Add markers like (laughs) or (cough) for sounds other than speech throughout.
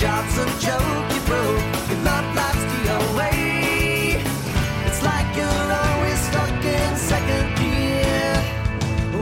job's a joke you broke. Your love life's the away. It's like you're always stuck in second gear.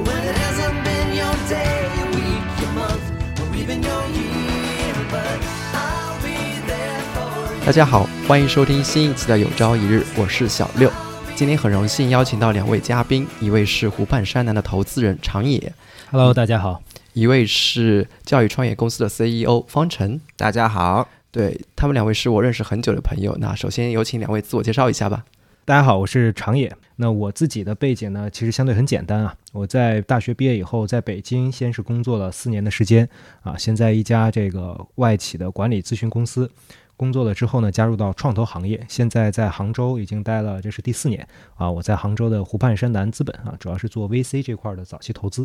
When it hasn't been your day, your week, your month, or even your year. But I'll be there for you. 大家好，欢迎收听新一期的《有朝一日》，我是小六。今天很荣幸邀请到两位嘉宾，一位是湖畔山南的投资人长野，Hello，大家好。一位是教育创业公司的 CEO 方晨。大家好，对他们两位是我认识很久的朋友。那首先有请两位自我介绍一下吧。大家好，我是长野。那我自己的背景呢，其实相对很简单啊。我在大学毕业以后，在北京先是工作了四年的时间啊，先在一家这个外企的管理咨询公司工作了之后呢，加入到创投行业。现在在杭州已经待了，这是第四年啊。我在杭州的湖畔山南资本啊，主要是做 VC 这块的早期投资。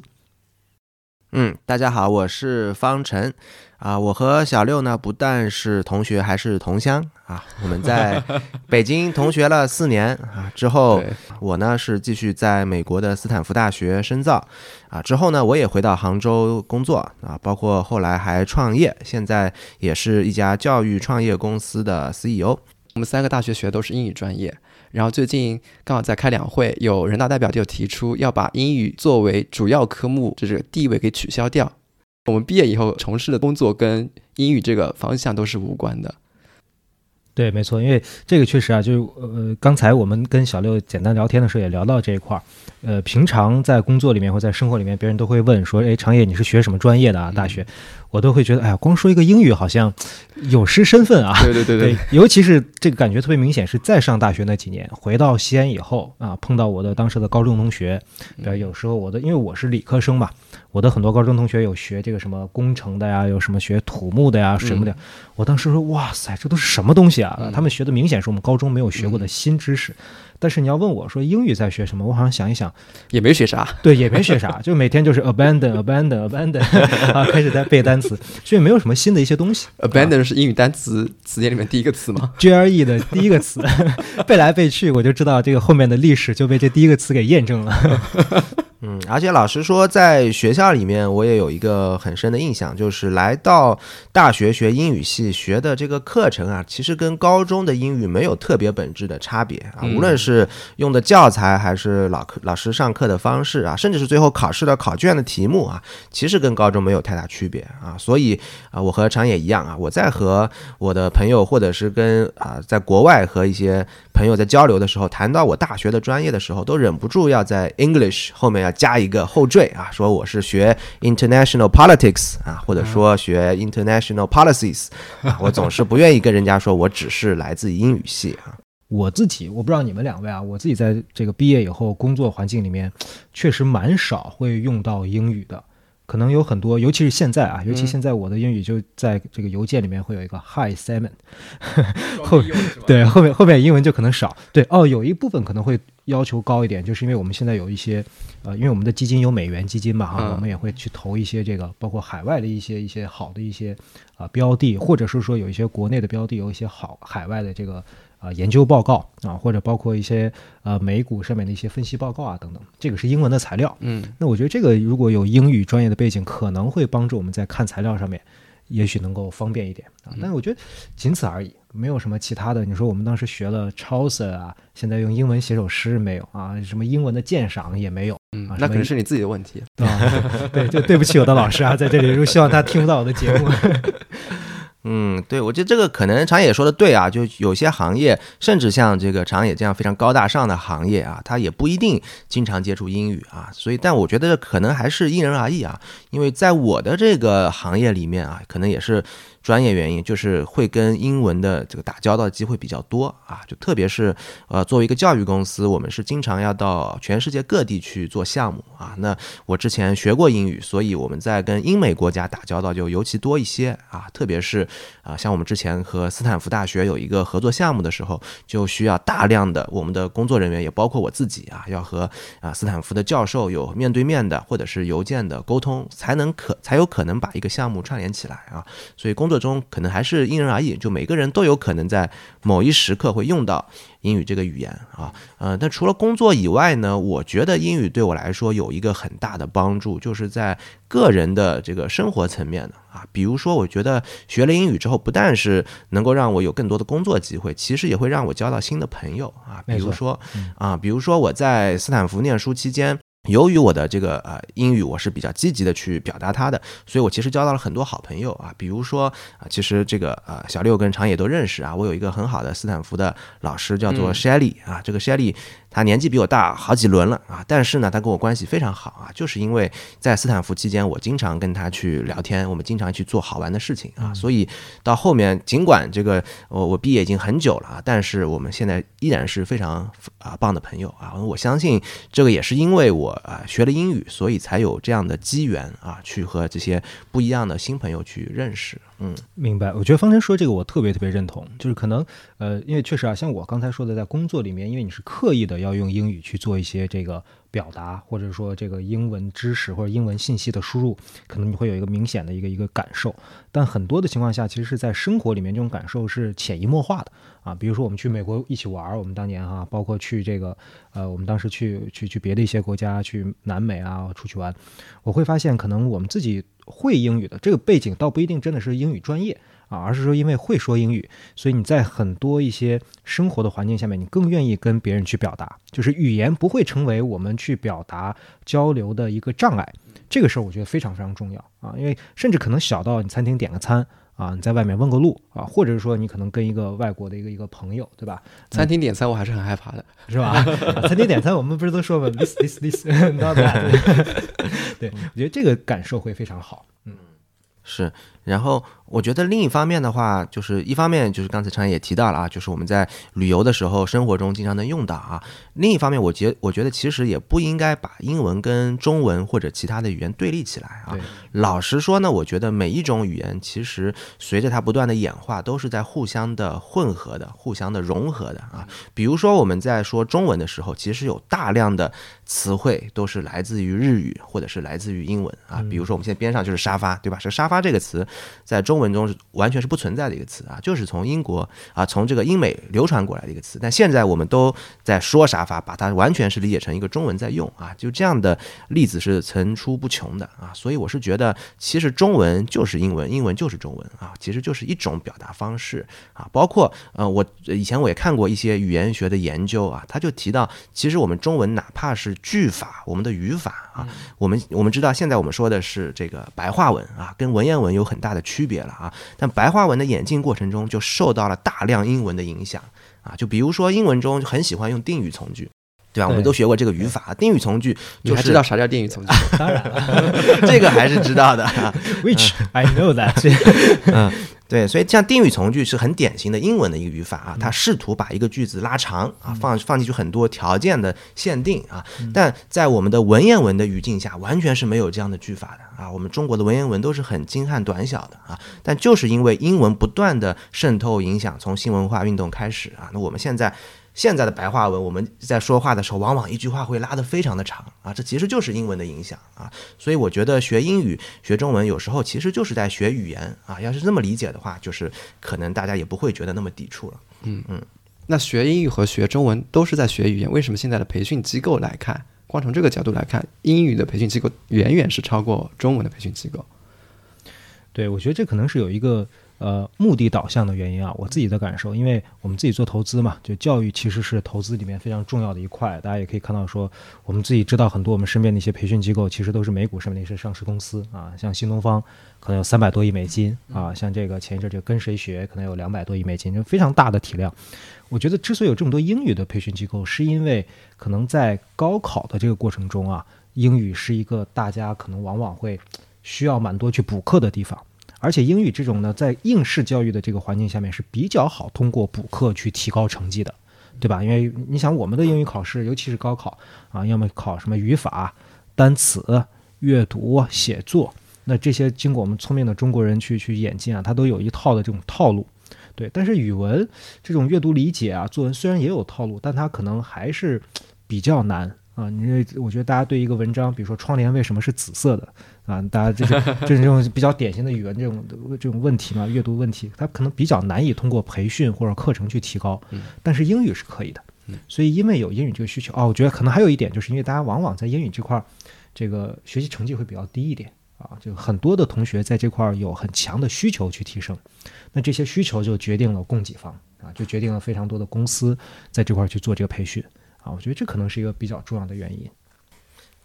嗯，大家好，我是方晨，啊，我和小六呢不但是同学，还是同乡啊。我们在 (laughs) 北京同学了四年啊，之后我呢是继续在美国的斯坦福大学深造啊，之后呢我也回到杭州工作啊，包括后来还创业，现在也是一家教育创业公司的 E CEO。我们三个大学学的都是英语专业，然后最近刚好在开两会，有人大代表就提出要把英语作为主要科目就是地位给取消掉。我们毕业以后从事的工作跟英语这个方向都是无关的。对，没错，因为这个确实啊，就是呃，刚才我们跟小六简单聊天的时候也聊到这一块儿。呃，平常在工作里面或在生活里面，别人都会问说：“哎，长野你是学什么专业的啊？大学？”我都会觉得，哎呀，光说一个英语好像有失身份啊。对对对对，尤其是这个感觉特别明显，是在上大学那几年，回到西安以后啊，碰到我的当时的高中同学，比如有时候我的，因为我是理科生嘛，我的很多高中同学有学这个什么工程的呀，有什么学土木的呀，水木的，我当时说，哇塞，这都是什么东西啊？他们学的明显是我们高中没有学过的新知识。但是你要问我说英语在学什么，我好像想一想，也没学啥。对，也没学啥，(laughs) 就每天就是 abandon abandon abandon 啊，(laughs) 开始在背单词，所以没有什么新的一些东西。Abandon 是英语单词词典里面第一个词吗？GRE 的第一个词，(laughs) 背来背去，我就知道这个后面的历史就被这第一个词给验证了。嗯，而且老实说，在学校里面，我也有一个很深的印象，就是来到大学学英语系学的这个课程啊，其实跟高中的英语没有特别本质的差别啊。无论是是用的教材，还是老课老师上课的方式啊，甚至是最后考试的考卷的题目啊，其实跟高中没有太大区别啊。所以啊，我和常也一样啊，我在和我的朋友，或者是跟啊在国外和一些朋友在交流的时候，谈到我大学的专业的时候，都忍不住要在 English 后面要加一个后缀啊，说我是学 International Politics 啊，或者说学 International Policies 啊，我总是不愿意跟人家说我只是来自英语系啊。我自己，我不知道你们两位啊，我自己在这个毕业以后工作环境里面，确实蛮少会用到英语的。可能有很多，尤其是现在啊，尤其现在我的英语就在这个邮件里面会有一个 Hi Simon，(laughs) 后对后面后面英文就可能少。对哦，有一部分可能会要求高一点，就是因为我们现在有一些呃，因为我们的基金有美元基金嘛哈，嗯我们也会去投一些这个包括海外的一些一些好的一些啊、标的，或者是说有一些国内的标的有一些好海外的这个。啊、研究报告啊，或者包括一些呃美股上面的一些分析报告啊等等，这个是英文的材料。嗯，那我觉得这个如果有英语专业的背景，可能会帮助我们在看材料上面，也许能够方便一点啊。但是我觉得仅此而已，没有什么其他的。你说我们当时学了 Chaucer 啊，现在用英文写首诗没有啊？什么英文的鉴赏也没有嗯啊，那可能是你自己的问题。啊？对，就对不起我的老师啊，在这里就希望他听不到我的节目。(laughs) 嗯，对，我觉得这个可能长野说的对啊，就有些行业，甚至像这个长野这样非常高大上的行业啊，他也不一定经常接触英语啊，所以，但我觉得可能还是因人而异啊，因为在我的这个行业里面啊，可能也是专业原因，就是会跟英文的这个打交道的机会比较多啊，就特别是呃，作为一个教育公司，我们是经常要到全世界各地去做项目啊。那我之前学过英语，所以我们在跟英美国家打交道就尤其多一些啊，特别是啊，像我们之前和斯坦福大学有一个合作项目的时候，就需要大量的我们的工作人员，也包括我自己啊，要和啊斯坦福的教授有面对面的或者是邮件的沟通，才能可才有可能把一个项目串联起来啊。所以工作中可能还是因人而异，就每个人都有可能在某一时刻会用到英语这个语言啊。呃，但除了工作以外呢，我觉得英语对我来说有一个很大的帮助，就是在个人的这个生活层面的啊。比如说，我觉得学了英语之后，不但是能够让我有更多的工作机会，其实也会让我交到新的朋友啊。比如说啊，比如说我在斯坦福念书期间。由于我的这个呃英语我是比较积极的去表达它的，所以我其实交到了很多好朋友啊。比如说啊，其实这个呃小六跟长野都认识啊。我有一个很好的斯坦福的老师叫做嗯 Shelly 啊，这个 Shelly 他年纪比我大好几轮了啊，但是呢他跟我关系非常好啊，就是因为在斯坦福期间我经常跟他去聊天，我们经常去做好玩的事情啊，所以到后面尽管这个我我毕业已经很久了啊，但是我们现在依然是非常啊棒的朋友啊。我相信这个也是因为我啊学了英语，所以才有这样的机缘啊，去和这些不一样的新朋友去认识。嗯明白，我觉得方晨说这个我特别特别认同，就是可能呃，因为确实啊，像我刚才说的，在工作里面，因为你是刻意的要用英语去做一些这个表达，或者说这个英文知识或者英文信息的输入，可能你会有一个明显的一个一个感受。但很多的情况下，其实是在生活里面，这种感受是潜移默化的啊。比如说我们去美国一起玩儿，我们当年哈、包括去这个呃，我们当时去去去别的一些国家，去南美啊出去玩，我会发现可能我们自己会英语的这个背景倒不一定真的是英语专业啊，而是说因为会说英语，所以你在很多一些生活的环境下面，你更愿意跟别人去表达，就是语言不会成为我们去表达交流的一个障碍。这个事儿我觉得非常非常重要啊，因为甚至可能小到你餐厅点个餐啊，你在外面问个路啊，或者是说你可能跟一个外国的一个一个朋友，对吧？餐厅点餐我还是很害怕的。是吧？啊 (laughs) 餐厅点餐，我们不是都说吗 this this this (laughs) not that？(laughs) 对，我觉得这个感受会非常好。嗯是，然后我觉得另一方面的话，就是一方面就是刚才常也提到了啊，就是我们在旅游的时候，生活中经常能用到啊。另一方面，我觉我觉得其实也不应该把英文跟中文或者其他的语言对立起来啊。老实说呢，我觉得每一种语言其实随着它不断的演化，都是在互相的混合的、互相的融合的啊。比如说我们在说中文的时候，其实有大量的词汇都是来自于日语或者是来自于英文啊。比如说我们现在边上就是沙发，对吧？这沙发这个词在中文中是完全是不存在的一个词啊，就是从英国啊从这个英美流传过来的一个词。但现在我们都在说沙发，把它完全是理解成一个中文在用啊，就这样的例子是层出不穷的啊。所以我是觉得，其实中文就是英文，英文就是中文啊，其实就是一种表达方式啊。包括呃，我以前我也看过一些语言学的研究啊，他就提到，其实我们中文哪怕是句法，我们的语法啊，我们我们知道现在我们说的是这个白话文啊，跟文言文有很大的区别了啊。但白话文的演进过程中，就受到了大量英文的影响啊。就比如说英文中很喜欢用定语从句。对吧？我们都学过这个语法，定语从句就是你还知道啥叫定语从句？当然了这个还是知道的。啊，which I know that (laughs) 嗯，对，所以像定语从句是很典型的英文的一个语法啊，它试图把一个句子拉长啊，放放进去很多条件的限定啊，但在我们的文言文的语境下，完全是没有这样的句法的啊。我们中国的文言文都是很精悍短小的啊，但就是因为英文不断的渗透影响，从新文化运动开始啊，那我们现在。现在的白话文，我们在说话的时候，往往一句话会拉得非常的长啊，这其实就是英文的影响啊。所以我觉得学英语、学中文，有时候其实就是在学语言啊。要是这么理解的话，就是可能大家也不会觉得那么抵触了。嗯嗯那学英语和学中文都是在学语言，为什么现在的培训机构来看，光从这个角度来看，英语的培训机构远远是超过中文的培训机构？对，我觉得这可能是有一个呃目的导向的原因啊，我自己的感受，因为我们自己做投资嘛，就教育其实是投资里面非常重要的一块。大家也可以看到说，我们自己知道很多我们身边的一些培训机构，其实都是美股上面的一些上市公司啊，像新东方可能有三百多亿美金啊，像这个前一阵这个跟谁学可能有两百多亿美金，就非常大的体量。我觉得之所以有这么多英语的培训机构，是因为可能在高考的这个过程中啊，英语是一个大家可能往往会需要蛮多去补课的地方。而且英语这种呢，在应试教育的这个环境下面是比较好通过补课去提高成绩的，对吧？因为你想，我们的英语考试，尤其是高考啊，要么考什么语法、单词、阅读、写作，那这些经过我们聪明的中国人去去演进啊，它都有一套的这种套路。对，但是语文这种阅读理解啊，作文虽然也有套路，但它可能还是比较难啊。你这我觉得大家对一个文章，比如说窗帘为什么是紫色的啊，大家这是这是这种比较典型的语文这种这种问题嘛，阅读问题，它可能比较难以通过培训或者课程去提高，但是英语是可以的。所以因为有英语这个需求哦，我觉得可能还有一点，就是因为大家往往在英语这块儿，这个学习成绩会比较低一点啊，就很多的同学在这块儿有很强的需求去提升，那这些需求就决定了供给方啊，就决定了非常多的公司在这块儿去做这个培训啊，我觉得这可能是一个比较重要的原因。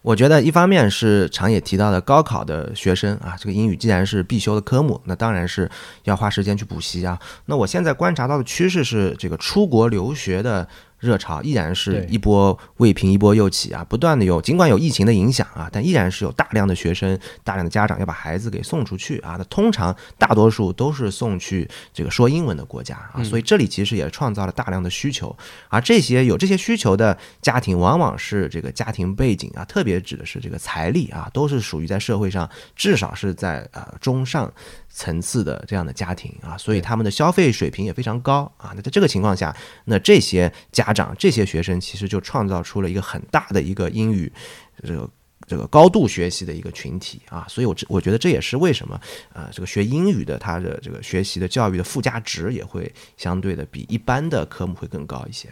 我觉得一方面是常也提到的高考的学生啊，这个英语既然是必修的科目，那当然是要花时间去补习啊。那我现在观察到的趋势是，这个出国留学的。热潮依然是一波未平一波又起啊，不断的有，尽管有疫情的影响啊，但依然是有大量的学生、大量的家长要把孩子给送出去啊。那通常大多数都是送去这个说英文的国家啊，所以这里其实也创造了大量的需求。而这些有这些需求的家庭，往往是这个家庭背景啊，特别指的是这个财力啊，都是属于在社会上至少是在呃中上层次的这样的家庭啊，所以他们的消费水平也非常高啊。那在这个情况下，那这些家长、这些学生其实就创造出了一个很大的一个英语这个这个高度学习的一个群体啊。所以我这我觉得这也是为什么呃这个学英语的他的这个学习的教育的附加值也会相对的比一般的科目会更高一些。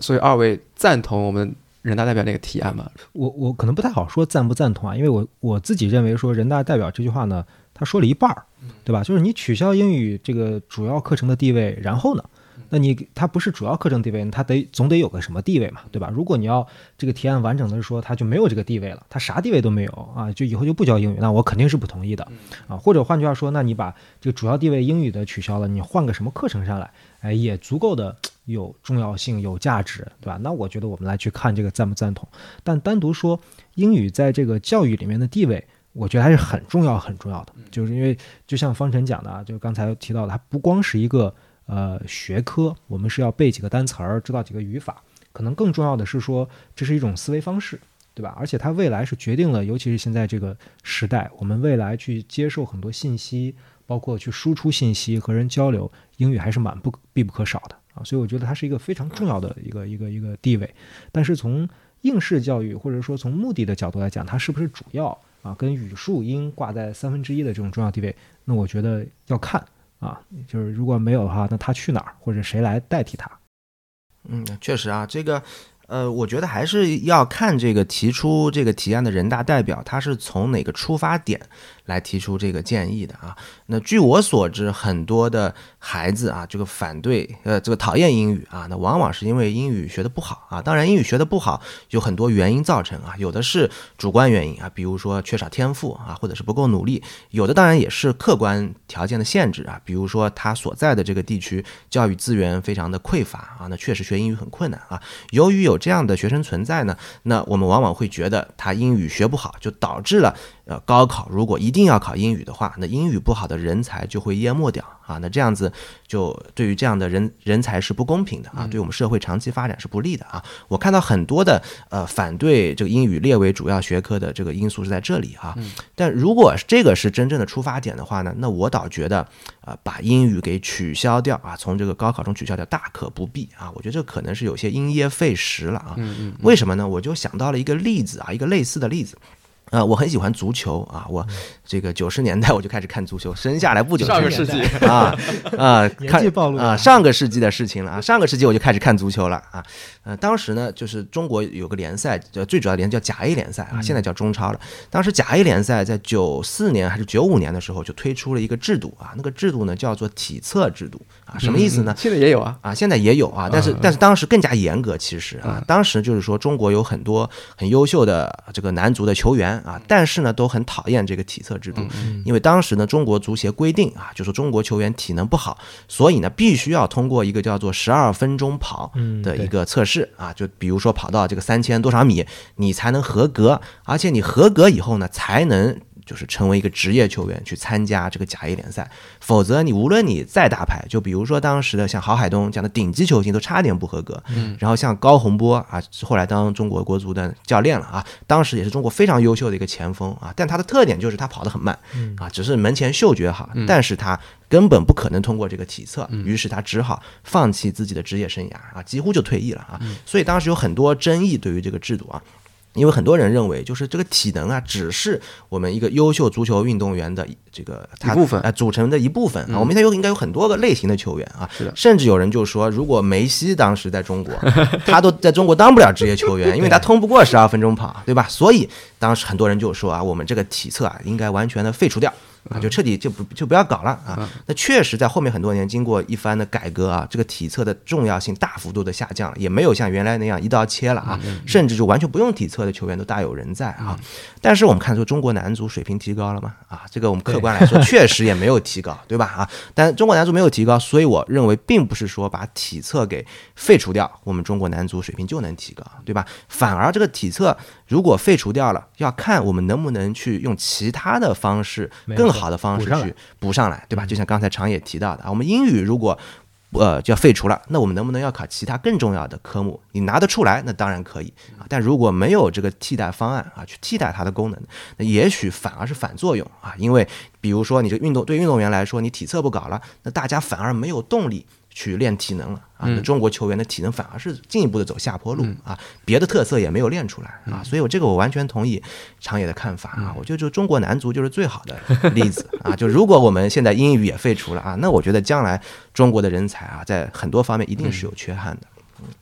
所以二位赞同我们人大代表那个提案吗？我我可能不太好说赞不赞同啊，因为我我自己认为说人大代表这句话呢，他说了一半儿，对吧？就是你取消英语这个主要课程的地位，然后呢，那你它不是主要课程地位，它得总得有个什么地位嘛，对吧？如果你要这个提案完整的说它就没有这个地位了，它啥地位都没有啊，就以后就不教英语，那我肯定是不同意的啊。或者换句话说，那你把这个主要地位英语的取消了，你换个什么课程上来，哎，也足够的有重要性、有价值，对吧？那我觉得我们来去看这个赞不赞同。但单独说英语在这个教育里面的地位，我觉得还是很重要、很重要的。就是因为就像方晨讲的啊，就刚才提到的，它不光是一个呃学科，我们是要背几个单词儿，知道几个语法，可能更重要的是说这是一种思维方式。对吧？而且它未来是决定了，尤其是现在这个时代，我们未来去接受很多信息，包括去输出信息和人交流，英语还是蛮不必不可少的啊。所以我觉得它是一个非常重要的一个一个一个地位。但是从应试教育或者说从目的的角度来讲，它是不是主要啊？跟语数英挂在三分之一的这种重要地位，那我觉得要看啊，就是如果没有的话，那他去哪儿，或者谁来代替他？嗯，确实啊，这个。呃，我觉得还是要看这个提出这个提案的人大代表，他是从哪个出发点来提出这个建议的啊？那据我所知，很多的孩子啊，这个反对呃，这个讨厌英语啊，那往往是因为英语学的不好啊。当然，英语学的不好有很多原因造成啊，有的是主观原因啊，比如说缺少天赋啊，或者是不够努力；有的当然也是客观条件的限制啊，比如说他所在的这个地区教育资源非常的匮乏啊，那确实学英语很困难啊。由于有这样的学生存在呢，那我们往往会觉得他英语学不好，就导致了呃高考如果一定要考英语的话，那英语不好的人才就会淹没掉啊，那这样子就对于这样的人人才是不公平的啊，对我们社会长期发展是不利的啊。我看到很多的呃反对这个英语列为主要学科的这个因素是在这里啊，但如果这个是真正的出发点的话呢，那我倒觉得啊把英语给取消掉啊，从这个高考中取消掉大可不必啊，我觉得这可能是有些因噎废食了啊。为什么呢？我就想到了一个例子啊，一个类似的例子。啊，我很喜欢足球啊，我这个九十年代我就开始看足球，生下来不久上个世世纪纪，(laughs) 啊啊，年看纪暴露啊，上个世纪的事情了啊，上个世纪我就开始看足球了啊，呃，当时呢，就是中国有个联赛，呃，最主要的联赛叫甲 A 联赛啊，现在叫中超了。当时甲 A 联赛在九四年还是九五年的时候就推出了一个制度啊，那个制度呢叫做体测制度啊，什么意思呢？现在也有啊，啊，现在也有啊，但是但是当时更加严格，其实啊，当时就是说中国有很多很优秀的这个男足的球员啊，但是呢都很讨厌这个体测制度，因为当时呢中国足协规定啊，就说中国球员体能不好，所以呢必须要通过一个叫做十二分钟跑的一个测试啊，就比如说跑到这个三千多少米，你才能合格，而且你合格以后呢才能。就是成为一个职业球员去参加这个甲 A 联赛，否则你无论你再大牌，就比如说当时的像郝海东这样的顶级球星都差点不合格。嗯，然后像高洪波啊，后来当中国国足的教练了啊，当时也是中国非常优秀的一个前锋啊，但他的特点就是他跑得很慢啊，只是门前嗅觉好，但是他根本不可能通过这个体测，于是他只好放弃自己的职业生涯啊，几乎就退役了啊。所以当时有很多争议对于这个制度啊。因为很多人认为，就是这个体能啊，只是我们一个优秀足球运动员的这个他一部分啊、组成的一部分啊。我们现在有应该有很多个类型的球员啊，是的甚至有人就说，如果梅西当时在中国，(laughs) 他都在中国当不了职业球员，因为他通不过十二分钟跑，对吧？所以当时很多人就说啊，我们这个体测啊，应该完全的废除掉。啊，就彻底就不就不要搞了啊！那确实在后面很多年经过一番的改革啊，这个体测的重要性大幅度的下降了，也没有像原来那样一刀切了啊，甚至就完全不用体测的球员都大有人在啊。但是我们看出中国男足水平提高了吗？啊，这个我们客观来说 (laughs) 确实也没有提高，对吧？啊，但中国男足没有提高，所以我认为并不是说把体测给废除掉，我们中国男足水平就能提高，对吧？反而这个体测如果废除掉了，要看我们能不能去用其他的方式，更好的方式去补上来，对吧？就像刚才常也提到的啊，我们英语如果呃就要废除了，那我们能不能要考其他更重要的科目？你拿得出来，那当然可以啊。但如果没有这个替代方案啊，去替代它的功能，那也许反而是反作用啊。因为比如说你这个运动对运动员来说，你体测不搞了，那大家反而没有动力。去练体能了啊！那中国球员的体能反而是进一步的走下坡路啊，别的特色也没有练出来啊，所以我这个我完全同意长野的看法啊，我觉得就中国男足就是最好的例子啊，就如果我们现在英语也废除了啊，那我觉得将来中国的人才啊，在很多方面一定是有缺憾的。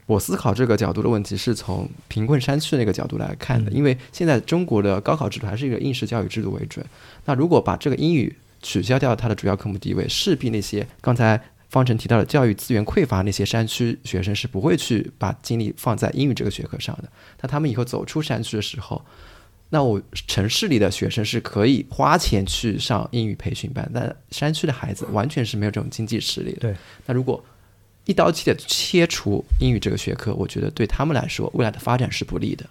我思考这个角度的问题是从贫困山区那个角度来看的，因为现在中国的高考制度还是一个应试教育制度为准。那如果把这个英语取消掉它的主要科目地位，势必那些刚才方程提到的教育资源匮乏那些山区学生是不会去把精力放在英语这个学科上的。那他们以后走出山区的时候，那我城市里的学生是可以花钱去上英语培训班，但山区的孩子完全是没有这种经济实力的。对，那如果一刀切的切除英语这个学科，我觉得对他们来说未来的发展是不利的。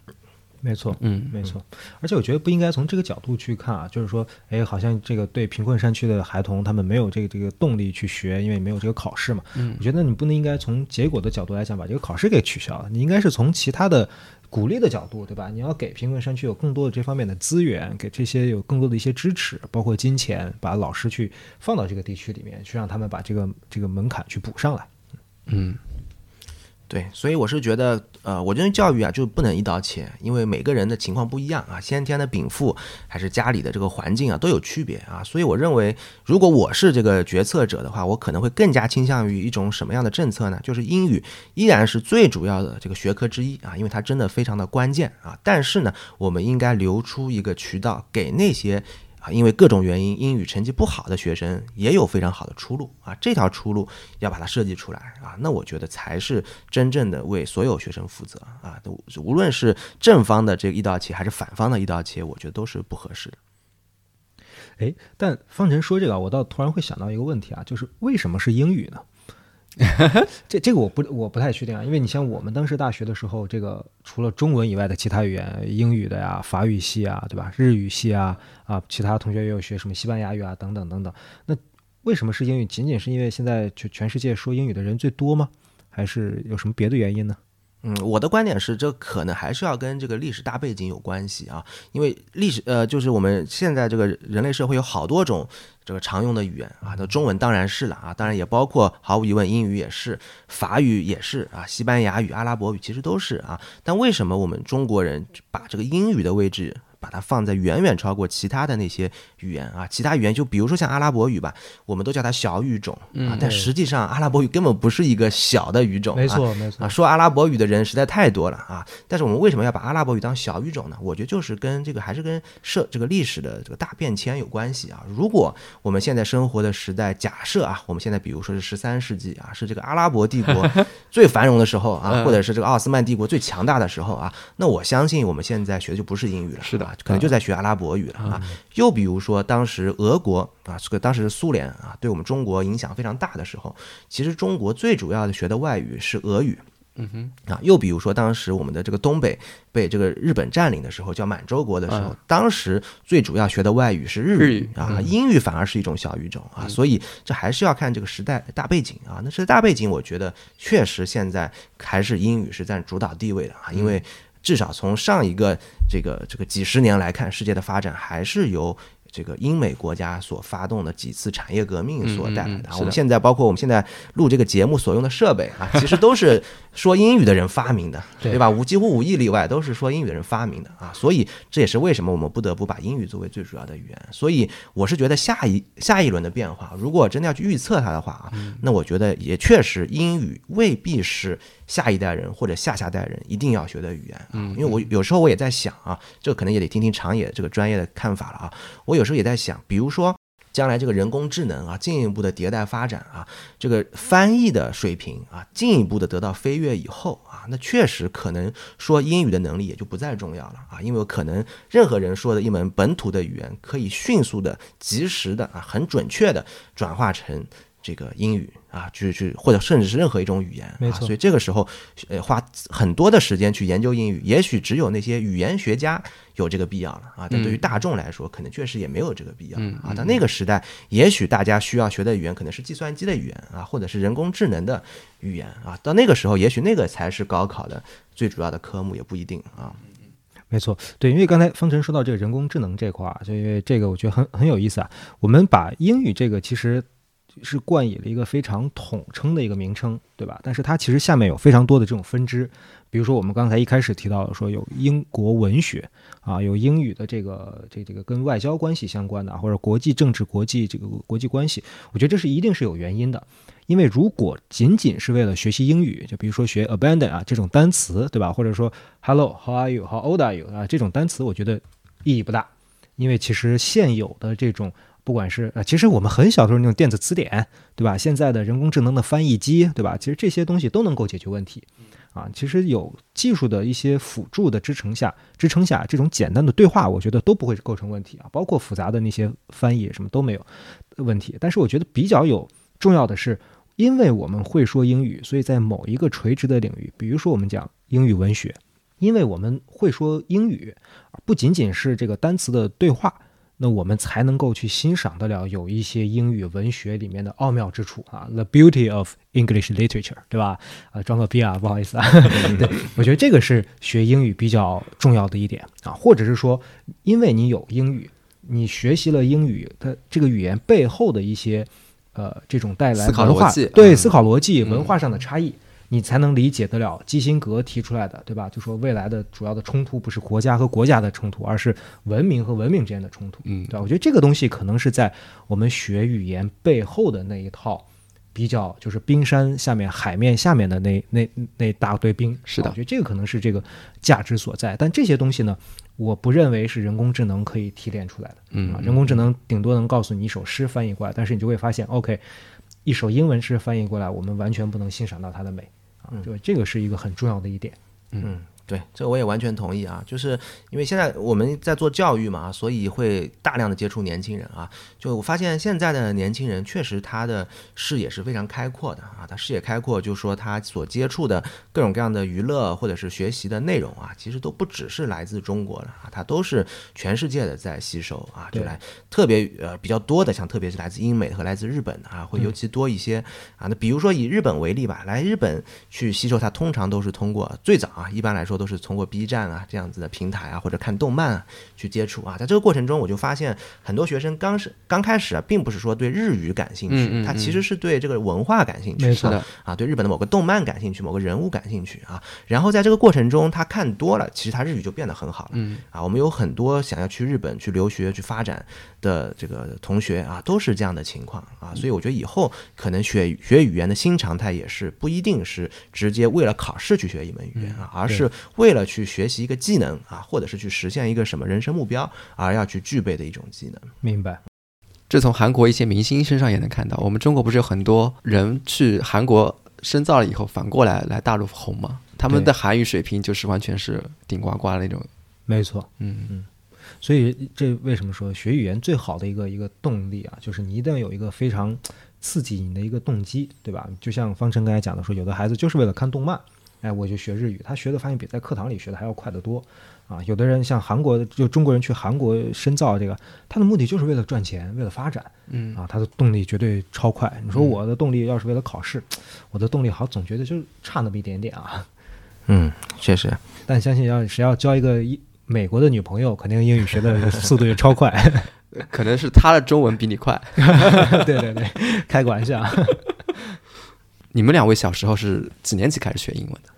没错，嗯没错。而且我觉得不应该从这个角度去看啊，就是说，哎，好像这个对贫困山区的孩童，他们没有这个这个动力去学，因为没有这个考试嘛。嗯我觉得你不能应该从结果的角度来讲把这个考试给取消了，你应该是从其他的鼓励的角度，对吧？你要给贫困山区有更多的这方面的资源，给这些有更多的一些支持，包括金钱，把老师去放到这个地区里面，去让他们把这个这个门槛去补上来。嗯对，所以我是觉得，呃，我认为教育啊，就不能一刀切，因为每个人的情况不一样啊，先天的禀赋还是家里的这个环境啊，都有区别啊。所以我认为，如果我是这个决策者的话，我可能会更加倾向于一种什么样的政策呢？就是英语依然是最主要的这个学科之一啊，因为它真的非常的关键啊。但是呢，我们应该留出一个渠道给那些。啊，因为各种原因，英语成绩不好的学生也有非常好的出路啊，这条出路要把它设计出来啊，那我觉得才是真正的为所有学生负责啊，都无论是正方的这一刀切，还是反方的一刀切，我觉得都是不合适的。哎，但方晨说这个，我倒突然会想到一个问题啊，就是为什么是英语呢？(laughs) 这这个我不我不太确定啊，因为你像我们当时大学的时候，这个除了中文以外的其他语言，英语的呀、法语系啊，对吧？日语系啊啊，其他同学也有学什么西班牙语啊等等等等。那为什么是英语？仅仅是因为现在全全世界说英语的人最多吗？还是有什么别的原因呢？嗯，我的观点是，这可能还是要跟这个历史大背景有关系啊，因为历史呃，就是我们现在这个人类社会有好多种这个常用的语言啊，那中文当然是了啊，当然也包括毫无疑问英语也是，法语也是啊，西班牙语、阿拉伯语其实都是啊，但为什么我们中国人把这个英语的位置？把它放在远远超过其他的那些语言啊，其他语言就比如说像阿拉伯语吧，我们都叫它小语种啊，但实际上阿拉伯语根本不是一个小的语种，没错，没错啊，说阿拉伯语的人实在太多了啊！但是我们为什么要把阿拉伯语当小语种呢？我觉得就是跟这个还是跟社这个历史的这个大变迁有关系啊。如果我们现在生活的时代，假设啊，我们现在比如说是十三世纪啊，是这个阿拉伯帝国 (laughs) 最繁荣的时候啊，或者是这个奥斯曼帝国最强大的时候啊，那我相信我们现在学的就不是英语了，是的啊，可能就在学阿拉伯语了啊。又比如说当时俄国啊，这个当时苏联啊，对我们中国影响非常大的时候，其实中国最主要的学的外语是俄语。嗯哼，啊，又比如说当时我们的这个东北被这个日本占领的时候，叫满洲国的时候，嗯当时最主要学的外语是日日语啊，嗯英语反而是一种小语种啊，所以这还是要看这个时代大背景啊。那时代大背景，我觉得确实现在还是英语是占主导地位的啊，因为至少从上一个这个这个几十年来看，世界的发展还是由这个英美国家所发动的几次产业革命所带来的我们现在包括我们现在录这个节目所用的设备啊，其实都是说英语的人发明的，(laughs) 对对吧？无几乎无一例外都是说英语的人发明的啊。所以这也是为什么我们不得不把英语作为最主要的语言。所以我是觉得下一下一轮的变化，如果真的要去预测它的话啊，那我觉得也确实英语未必是下一代人或者下下代人一定要学的语言啊。因为我有时候我也在想啊，这可能也得听听长野这个专业的看法了啊。我有时候也在想，比如说。将来这个人工智能啊，进一步的迭代发展啊，这个翻译的水平啊，进一步的得到飞跃以后啊，那确实可能说英语的能力也就不再重要了啊，因为可能任何人说的一门本土的语言，可以迅速的、及时的啊，很准确的转化成。这个英语啊，去去或者甚至是任何一种语言，没错啊。所以这个时候，呃，花很多的时间去研究英语，也许只有那些语言学家有这个必要了啊。但对于大众来说，可能确实也没有这个必要嗯啊。到那个时代，也许大家需要学的语言可能是计算机的语言啊，或者是人工智能的语言啊。到那个时候，也许那个才是高考的最主要的科目，也不一定啊。没错，对，因为刚才方程说到这个人工智能这块儿啊，所以这个我觉得很很有意思啊。我们把英语这个其实是冠以了一个非常统称的一个名称，对吧？但是它其实下面有非常多的这种分支，比如说我们刚才一开始提到说有英国文学啊，有英语的这个这这个跟外交关系相关的，或者国际政治、国际这个国际关系，我觉得这是一定是有原因的。因为如果仅仅是为了学习英语，就比如说学 abandon 啊这种单词，对吧？或者说 hello how are you how old are you 啊这种单词，我觉得意义不大。因为其实现有的这种，不管是呃，其实我们很小的时候那种电子词典，对吧？现在的人工智能的翻译机，对吧？其实这些东西都能够解决问题。啊，其实有技术的一些辅助的支撑下，支撑下这种简单的对话，我觉得都不会构成问题啊。包括复杂的那些翻译什么都没有问题。但是我觉得比较有重要的是，因为我们会说英语，所以在某一个垂直的领域，比如说我们讲英语文学，因为我们会说英语，不仅仅是这个单词的对话，那我们才能够去欣赏得了有一些英语文学里面的奥妙之处啊，the beauty of English literature，对吧？啊，装个逼啊，不好意思啊。(laughs) 对，我觉得这个是学英语比较重要的一点啊，或者是说，因为你有英语，你学习了英语，它这个语言背后的一些呃这种带来思考文化对嗯思考逻辑、嗯文化上的差异。你才能理解得了基辛格提出来的，对吧？就说未来的主要的冲突不是国家和国家的冲突，而是文明和文明之间的冲突，嗯对吧？我觉得这个东西可能是在我们学语言背后的那一套比较，就是冰山下面、海面下面的那那那大堆冰。是的啊我觉得这个可能是这个价值所在。但这些东西呢，我不认为是人工智能可以提炼出来的。嗯啊，人工智能顶多能告诉你一首诗翻译过来，但是你就会发现，OK，一首英文诗翻译过来，我们完全不能欣赏到它的美啊，对这个是一个很重要的一点。嗯，对，这个我也完全同意啊，就是因为现在我们在做教育嘛，所以会大量的接触年轻人啊。就我发现现在的年轻人确实他的视野是非常开阔的啊，他视野开阔，就是说他所接触的各种各样的娱乐或者是学习的内容啊，其实都不只是来自中国的啊，他都是全世界的在吸收啊，就来特别呃比较多的，像特别是来自英美和来自日本的啊，会尤其多一些啊。那比如说以日本为例吧，来日本去吸收它，通常都是通过最早啊，一般来说都是通过 B 站啊这样子的平台啊，或者看动漫啊去接触啊。在这个过程中，我就发现很多学生刚是刚开始啊，并不是说对日语感兴趣，嗯嗯他其实是对这个文化感兴趣，没错是的啊，对日本的某个动漫感兴趣，某个人物感兴趣啊。然后在这个过程中，他看多了，其实他日语就变得很好了。嗯啊，我们有很多想要去日本去留学、去发展的这个同学啊，都是这样的情况啊。所以我觉得以后可能学学语言的新常态也是不一定是直接为了考试去学一门语言啊，而是为了去学习一个技能啊，或者是去实现一个什么人生目标而要去具备的一种技能。明白？这从韩国一些明星身上也能看到。我们中国不是有很多人去韩国深造了以后，反过来来大陆红吗？他们的韩语水平就是完全是顶呱呱的那种。没错。嗯嗯所以这为什么说学语言最好的一个一个动力啊，就是你一定要有一个非常刺激你的一个动机，对吧？就像方程刚才讲的说，有的孩子就是为了看动漫，哎，我就学日语，他学的发现比在课堂里学的还要快得多啊。有的人像韩国的，就中国人去韩国深造，这个他的目的就是为了赚钱，为了发展嗯啊，他的动力绝对超快。你说我的动力要是为了考试，我的动力好像总觉得就差那么一点点啊。嗯，确实，但相信要谁要交一个一美国的女朋友，肯定英语学的速度就超快。(laughs) 可能是他的中文比你快。(laughs) 对对对，开个玩笑。你们两位小时候是几年级开始学英文的？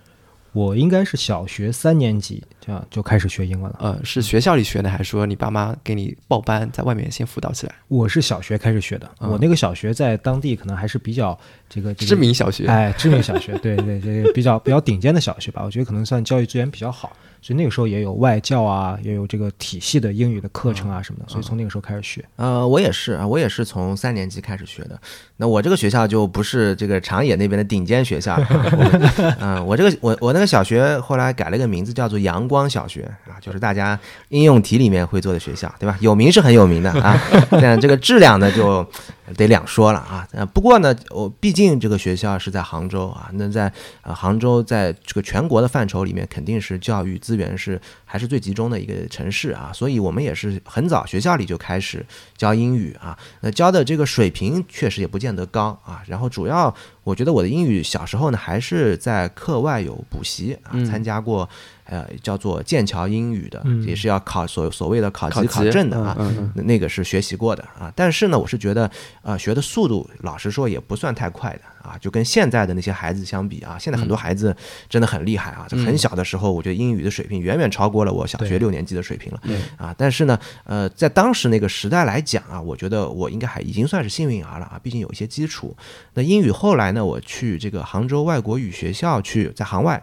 我应该是小学三年级这样就开始学英文了。呃，是学校里学的，还是说你爸妈给你报班，在外面先辅导起来？我是小学开始学的，嗯我那个小学在当地可能还是比较这个这个知名小学。哎，知名小学，对对，这个比较比较顶尖的小学吧，我觉得可能算教育资源比较好，所以那个时候也有外教啊，也有这个体系的英语的课程啊什么的，所以从那个时候开始学。呃，我也是啊，我也是从三年级开始学的。那我这个学校就不是这个长野那边的顶尖学校 (laughs) 嗯、我这个我我那个小学后来改了个名字，叫做阳光小学啊，就是大家应用题里面会做的学校，对吧？有名是很有名的啊，(laughs) 但这个质量呢就得两说了啊。呃，不过呢，我毕竟这个学校是在杭州啊，那在呃杭州在这个全国的范畴里面，肯定是教育资源是还是最集中的一个城市啊，所以我们也是很早学校里就开始教英语啊，那教的这个水平确实也不见得高啊。然后主要我觉得我的英语小时候呢，还是在课外有补习啊，嗯参加过呃叫做剑桥英语的，嗯也是要考所所谓的考级考证的啊。那那个是学习过的啊，但是呢，我是觉得，呃，学的速度，老实说也不算太快的啊，就跟现在的那些孩子相比啊，现在很多孩子真的很厉害啊，这很小的时候，我觉得英语的水平远远超过了我小学六年级的水平了啊，但是呢，呃，在当时那个时代来讲啊，我觉得我应该还已经算是幸运儿了啊，毕竟有一些基础。那英语后来呢，我去这个杭州外国语学校去，在杭外。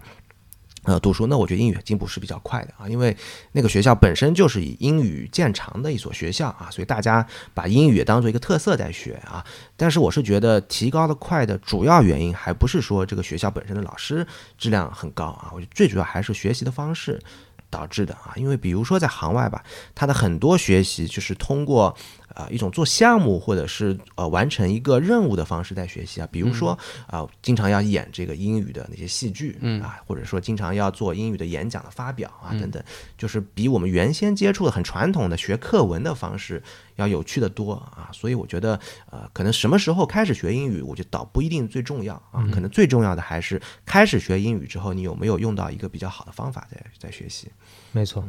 呃，读书，那我觉得英语进步是比较快的啊，因为那个学校本身就是以英语见长的一所学校啊，所以大家把英语当做一个特色在学啊。但是我是觉得提高的快的主要原因，还不是说这个学校本身的老师质量很高啊，我觉得最主要还是学习的方式导致的啊。因为比如说在行外吧，它的很多学习就是通过啊、一种做项目或者是呃完成一个任务的方式在学习啊，比如说啊、经常要演这个英语的那些戏剧，嗯。啊，或者说经常要做英语的演讲的发表啊等等，就是比我们原先接触的很传统的学课文的方式要有趣的多啊。所以我觉得呃，可能什么时候开始学英语，我觉得倒不一定最重要啊，可能最重要的还是开始学英语之后，你有没有用到一个比较好的方法在在学习。没错，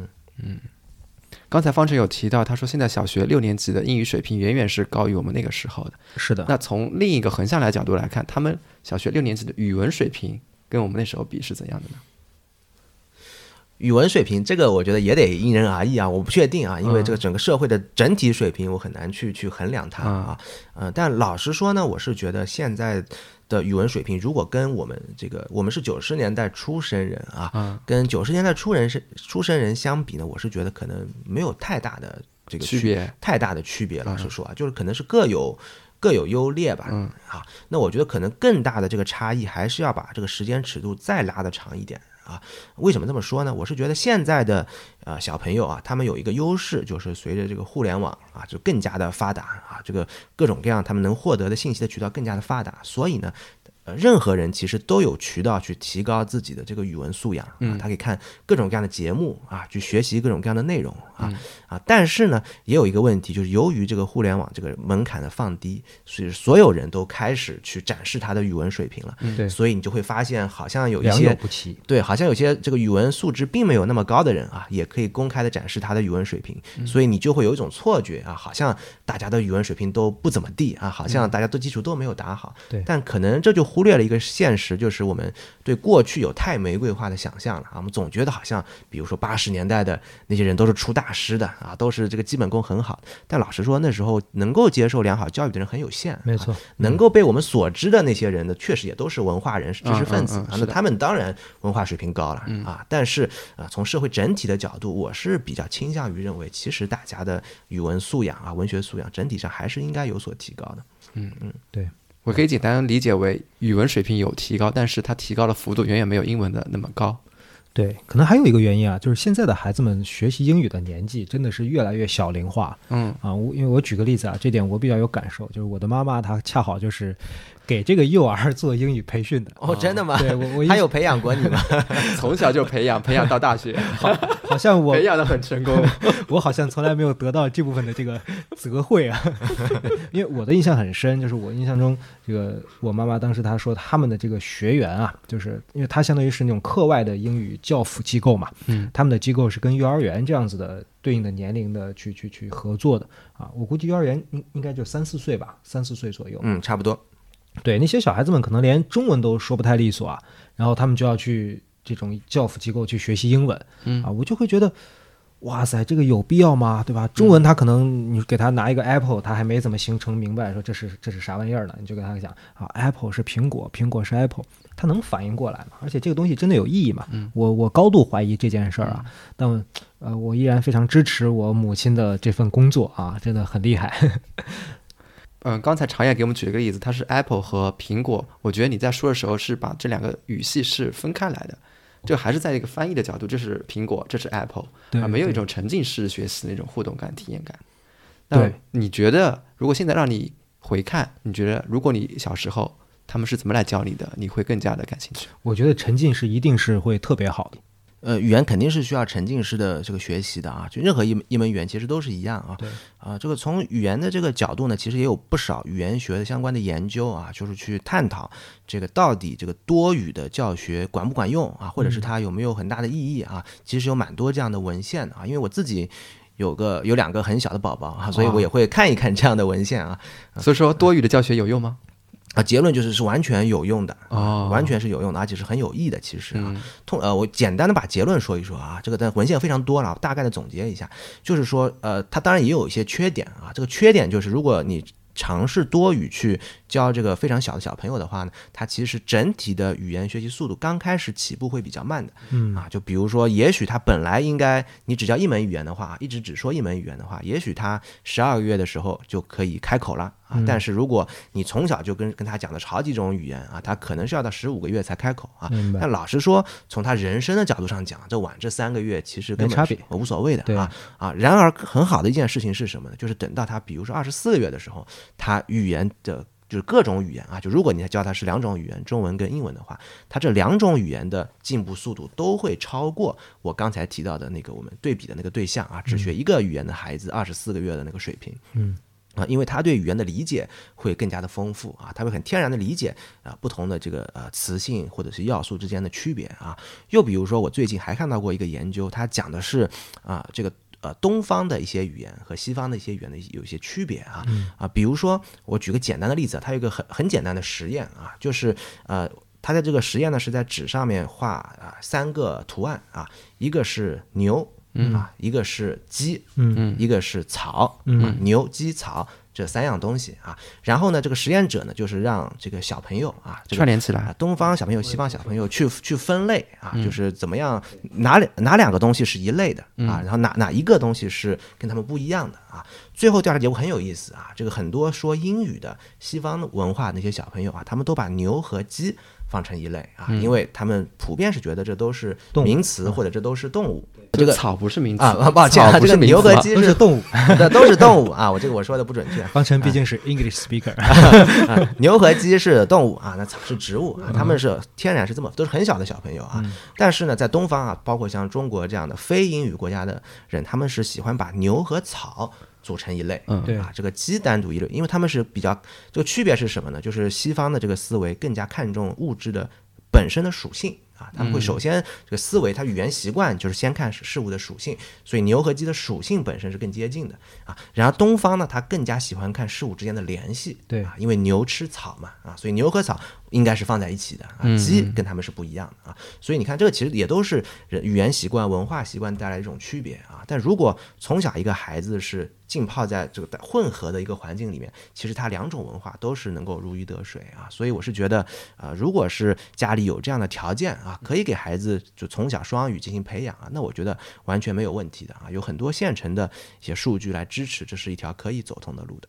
刚才方程有提到，他说现在小学六年级的英语水平远远是高于我们那个时候的。是的。那从另一个横向来角度来看，他们小学六年级的语文水平跟我们那时候比是怎样的呢？语文水平这个我觉得也得因人而异啊，我不确定啊，因为嗯这个整个社会的整体水平我很难去去衡量它啊。呃，但老实说呢，我是觉得现在的语文水平，如果跟我们这个我们是九十年代出生人啊，啊，跟九十年代初人是出生人相比呢，我是觉得可能没有太大的这个区别太大的区别。老实说啊，就是可能是各有各有优劣吧。嗯啊，那我觉得可能更大的这个差异还是要把这个时间尺度再拉的长一点啊。为什么这么说呢？我是觉得现在的呃小朋友啊，他们有一个优势，就是随着这个互联网啊，就更加的发达啊，这个各种各样他们能获得的信息的渠道更加的发达，所以呢。呃，任何人其实都有渠道去提高自己的这个语文素养啊，他可以看各种各样的节目啊，去学习各种各样的内容啊啊。但是呢，也有一个问题，就是由于这个互联网这个门槛的放低，所以所有人都开始去展示他的语文水平了，对，所以你就会发现，好像有一些。对，好像有些这个语文素质并没有那么高的人啊，也可以公开的展示他的语文水平，所以你就会有一种错觉啊，好像大家的语文水平都不怎么地啊，好像大家都基础都没有打好。对但可能这就忽略了一个现实，就是我们对过去有太玫瑰化的想象了啊，我们总觉得好像，比如说八十年代的那些人都是出大师的啊，都是这个基本功很好。但老实说，那时候能够接受良好教育的人很有限，啊没错，能够被我们所知的那些人呢，确实也都是文化人士、知识分子啊。那他们当然文化水平高了啊，但是啊，从社会整体的角度，我是比较倾向于认为，其实大家的语文素养啊、文学素养整体上还是应该有所提高的。我可以简单理解为语文水平有提高，但是它提高的幅度远远没有英文的那么高。对，可能还有一个原因啊，就是现在的孩子们学习英语的年纪真的是越来越小龄化嗯啊。我因为我举个例子啊，这点我比较有感受，就是我的妈妈她恰好就是给这个幼儿做英语培训的。哦，真的吗？对我我 (laughs) 她有培养过你吗？(laughs) 从小就培养，培养到大学。(laughs) 好像我培养的很成功。(laughs) 我好像从来没有得到这部分的这个责惠啊，(laughs) 因为我的印象很深，就是我印象中，这个我妈妈当时她说他们的这个学员啊，就是因为她相当于是那种课外的英语教辅机构嘛，嗯，他们的机构是跟幼儿园这样子的对应的年龄的去去去合作的啊，我估计幼儿园应应该就三四岁吧，三四岁左右，嗯，差不多。对那些小孩子们可能连中文都说不太利索啊，然后他们就要去这种教辅机构去学习英文，嗯啊，我就会觉得，哇塞，这个有必要吗？对吧？中文他可能你给他拿一个 Apple，他还没怎么形成明白说这是这是啥玩意儿呢，你就跟他讲啊，Apple 是苹果，苹果是 Apple，他能反应过来吗？而且这个东西真的有意义吗？嗯我我高度怀疑这件事儿啊，但呃，我依然非常支持我母亲的这份工作啊，真的很厉害。(laughs) 嗯，刚才常燕给我们举了个例子，它是 Apple 和苹果。我觉得你在说的时候是把这两个语系是分开来的，就还是在一个翻译的角度，这是苹果，这是 Apple，对啊，没有一种沉浸式学习的那种互动感、体验感。那，你觉得如果现在让你回看，你觉得如果你小时候他们是怎么来教你的，你会更加的感兴趣？我觉得沉浸式一定是会特别好的。呃，语言肯定是需要沉浸式的这个学习的啊，就任何一门一门语言其实都是一样啊。对啊，这个从语言的这个角度呢，其实也有不少语言学的相关的研究啊，就是去探讨这个到底这个多语的教学管不管用啊，或者是它有没有很大的意义啊？其实有蛮多这样的文献啊，因为我自己有个有两个很小的宝宝啊，所以我也会看一看这样的文献啊。所以说多语的教学有用吗？啊，结论就是是完全有用的哦完全是有用的，而且是很有益的。其实啊，嗯通呃，我简单的把结论说一说啊，这个的文献非常多了，大概的总结一下，就是说，呃，它当然也有一些缺点啊。这个缺点就是，如果你尝试多语去教这个非常小的小朋友的话呢，它其实整体的语言学习速度刚开始起步会比较慢的。嗯啊，就比如说，也许他本来应该你只教一门语言的话，一直只说一门语言的话，也许他十二个月的时候就可以开口了啊。嗯但是如果你从小就跟跟他讲的是好几种语言啊，他可能是要到十五个月才开口啊。但老实说，从他人生的角度上讲，这晚这三个月其实根本是没差别无所谓的啊啊。然而，很好的一件事情是什么呢？就是等到他比如说二十四个月的时候，他语言的就是各种语言啊，就如果你教他是两种语言，中文跟英文的话，他这两种语言的进步速度都会超过我刚才提到的那个我们对比的那个对象啊，只学一个语言的孩子二十四个月的那个水平。嗯。啊，因为他对语言的理解会更加的丰富啊，他会很天然的理解啊不同的这个呃词性或者是要素之间的区别啊。又比如说，我最近还看到过一个研究，它讲的是啊这个呃东方的一些语言和西方的一些语言的有一些区别啊啊，比如说我举个简单的例子啊，它有一个很很简单的实验啊，就是呃。它在这个实验呢，是在纸上面画啊三个图案啊，一个是牛啊，一个是鸡，嗯一个是草，嗯啊，牛、鸡、草这三样东西啊。然后呢，这个实验者呢，就是让这个小朋友啊，这个串联起来啊，东方小朋友、西方小朋友去去分类啊，就是怎么样哪两哪两个东西是一类的啊，然后哪哪一个东西是跟他们不一样的啊。最后调查结果很有意思啊，这个很多说英语的西方文化那些小朋友啊，他们都把牛和鸡放成一类啊，因为他们普遍是觉得这都是动名词或者这都是动物。这个草不是名词啊，抱歉啊，这个牛和鸡是动物。(laughs) 对都是动物啊，我这个我说的不准确。(laughs) 方程毕竟是 English speaker，(laughs) 啊，牛和鸡是动物啊，那草是植物，啊，他们是天然是这么都是很小的小朋友啊。但是呢，在东方啊，包括像中国这样的非英语国家的人，他们是喜欢把牛和草组成一类，嗯对啊，这个鸡单独一类，因为他们是比较这个区别是什么呢？就是西方的这个思维更加看重物质的本身的属性。啊，他们会首先这个思维，它语言习惯就是先看事物的属性，所以牛和鸡的属性本身是更接近的啊。然而东方呢，它更加喜欢看事物之间的联系，对啊，因为牛吃草嘛啊，所以牛和草应该是放在一起的啊，鸡跟他们是不一样的啊。所以你看，这个其实也都是人语言习惯、文化习惯带来一种区别啊。但如果从小一个孩子是浸泡在这个混合的一个环境里面，其实他两种文化都是能够如鱼得水啊。所以我是觉得，呃，如果是家里有这样的条件啊，啊可以给孩子就从小双语进行培养啊，那我觉得完全没有问题的啊。有很多现成的一些数据来支持，这是一条可以走通的路的。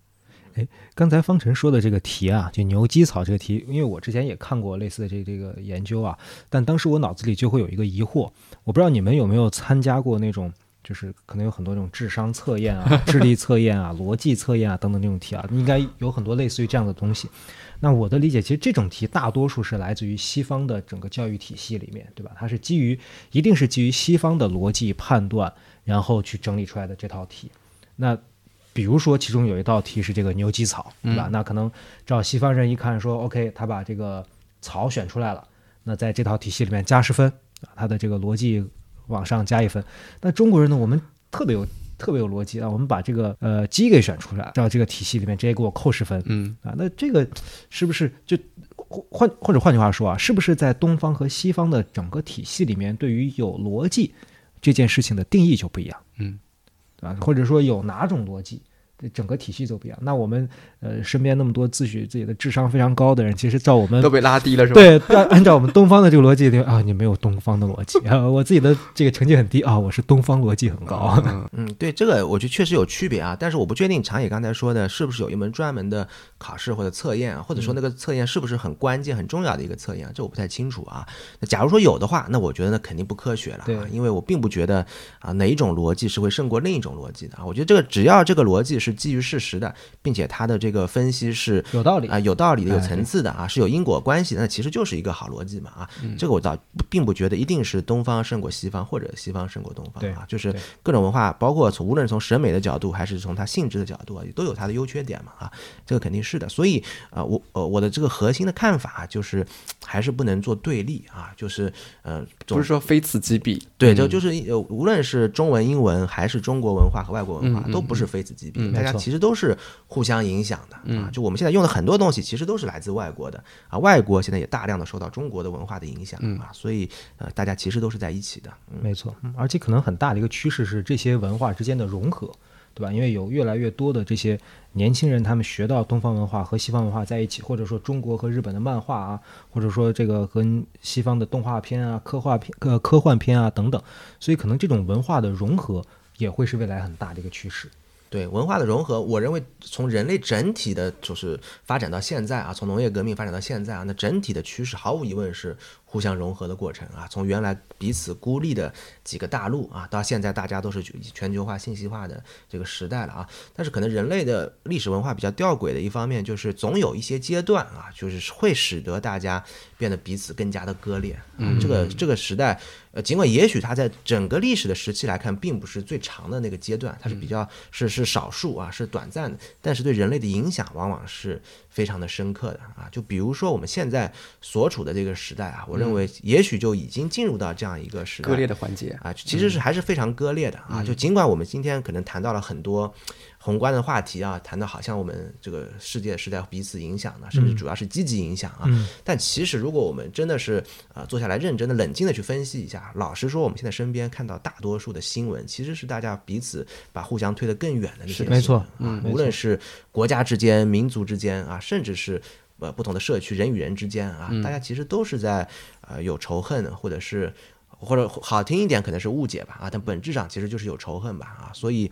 刚才方晨说的这个题啊，就牛基草这个题，因为我之前也看过类似的这这个研究啊，但当时我脑子里就会有一个疑惑，我不知道你们有没有参加过那种就是可能有很多这种智商测验啊、智力测验啊、(laughs) 逻辑测验啊等等这种题啊，应该有很多类似于这样的东西。那我的理解，其实这种题大多数是来自于西方的整个教育体系里面，对吧？它是基于一定是基于西方的逻辑判断，然后去整理出来的这套题。那比如说，其中有一道题是这个牛脊草，对吧？那可能照西方人一看说，OK，他把这个草选出来了，那在这套体系里面加十分啊，他的这个逻辑往上加一分。那中国人呢，我们特别有特别有逻辑啊，我们把这个呃鸡给选出来，到这个体系里面直接给我扣十分，嗯啊，那这个是不是就换或者换句话说啊，是不是在东方和西方的整个体系里面，对于有逻辑这件事情的定义就不一样？嗯，啊？或者说有哪种逻辑，这整个体系都不一样。那我们呃身边那么多自诩自己的智商非常高的人，其实照我们都被拉低了是吧？对，按按照我们东方的这个逻辑，啊，你没有东方的逻辑啊，我自己的这个成绩很低啊，我是东方逻辑很高。嗯，嗯，对，这个我觉得确实有区别啊，但是我不确定长野刚才说的是不是有一门专门的考试或者测验啊，或者说那个测验是不是很关键、很重要的一个测验啊，这我不太清楚啊。那假如说有的话，那我觉得那肯定不科学了对啊，因为我并不觉得啊哪一种逻辑是会胜过另一种逻辑的啊。我觉得这个只要这个逻辑是基于事实的，并且它的这个分析是有道理啊、有道理的、有哎层次的啊，是有因果关系的，那其实就是一个好逻辑嘛啊。这个我倒并不觉得一定是东方胜过西方，或者西方胜过东方啊，就是各种文化，包括从无论是从审美的角度，还是从它性质的角度啊，都有它的优缺点嘛啊，这个肯定是的。所以啊、呃我呃我的这个核心的看法啊就是，还是不能做对立啊，就是呃，总不是说非此即彼，对，嗯就就是呃，无论是中文、英文，还是中国文化和外国文化，都不是非此即彼，大家其实都是互相影响的啊。嗯就我们现在用的很多东西，其实都是来自外国的啊，外国现在也大量的受到中国的文化的影响嗯啊，所以呃，大家其实都是在一起的。嗯，没错，嗯而且可能很大的一个趋势是这些文化之间的融合，对吧？因为有越来越多的这些年轻人，他们学到东方文化和西方文化在一起，或者说中国和日本的漫画啊，或者说这个跟西方的动画片啊、科幻片、呃科幻片啊等等，所以可能这种文化的融合也会是未来很大的一个趋势。对文化的融合，我认为从人类整体的，就是发展到现在啊，从农业革命发展到现在啊，那整体的趋势毫无疑问是互相融合的过程啊。从原来彼此孤立的几个大陆啊，到现在大家都是全球化、信息化的这个时代了啊。但是可能人类的历史文化比较吊诡的一方面，就是总有一些阶段啊，就是会使得大家变得彼此更加的割裂嗯。这个这个时代，呃，尽管也许它在整个历史的时期来看，并不是最长的那个阶段，它是比较是是少数啊，是短暂的，但是对人类的影响往往是非常的深刻的啊。就比如说我们现在所处的这个时代啊，我认为也许就已经进入到这样一个时代割裂的环节，啊，其实是还是非常割裂的啊。就尽管我们今天可能谈到了很多宏观的话题啊，谈到好像我们这个世界是在彼此影响的，甚至主要是积极影响啊。嗯但其实如果我们真的是呃坐下来认真的、冷静的去分析一下，老实说，我们现在身边看到大多数的新闻，其实是大家彼此把互相推得更远的那些新闻没错啊嗯，无论是国家之间、民族之间啊，甚至是。呃，不同的社区人与人之间啊，大家其实都是在呃有仇恨，或者是或者好听一点可能是误解吧啊，但本质上其实就是有仇恨吧啊，所以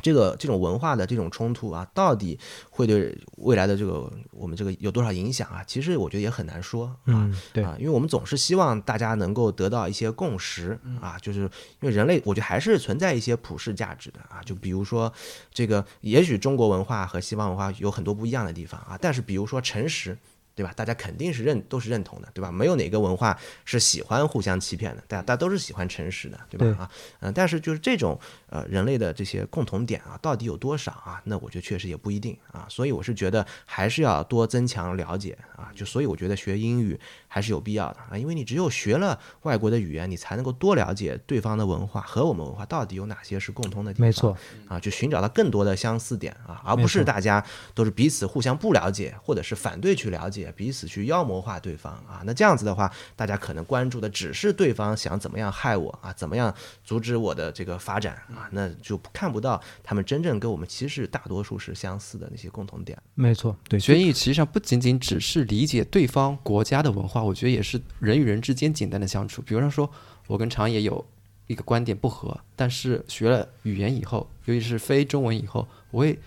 这个这种文化的这种冲突啊，到底会对未来的这个我们这个有多少影响啊？其实我觉得也很难说啊。嗯，对，啊，因为我们总是希望大家能够得到一些共识啊，就是因为人类，我觉得还是存在一些普世价值的啊。就比如说，这个也许中国文化和西方文化有很多不一样的地方啊，但是比如说诚实。对吧？大家肯定是认都是认同的，对吧？没有哪个文化是喜欢互相欺骗的，大家大家都是喜欢诚实的，对吧？对啊，嗯、但是就是这种呃人类的这些共同点啊，到底有多少啊？那我觉得确实也不一定啊。所以我是觉得还是要多增强了解啊。就所以我觉得学英语还是有必要的啊，因为你只有学了外国的语言，你才能够多了解对方的文化和我们文化到底有哪些是共通的地方。没错，啊，去寻找到更多的相似点啊，而不是大家都是彼此互相不了解，或者是反对去了解，彼此去妖魔化对方啊。那这样子的话，大家可能关注的只是对方想怎么样害我啊，怎么样阻止我的这个发展啊，那就看不到他们真正跟我们其实大多数是相似的那些共同点。没错，对，学英语实际上不仅仅只是理解对方国家的文化，我觉得也是人与人之间简单的相处。比如说，我跟长野有一个观点不合，但是学了语言以后，尤其是非中文以后，我会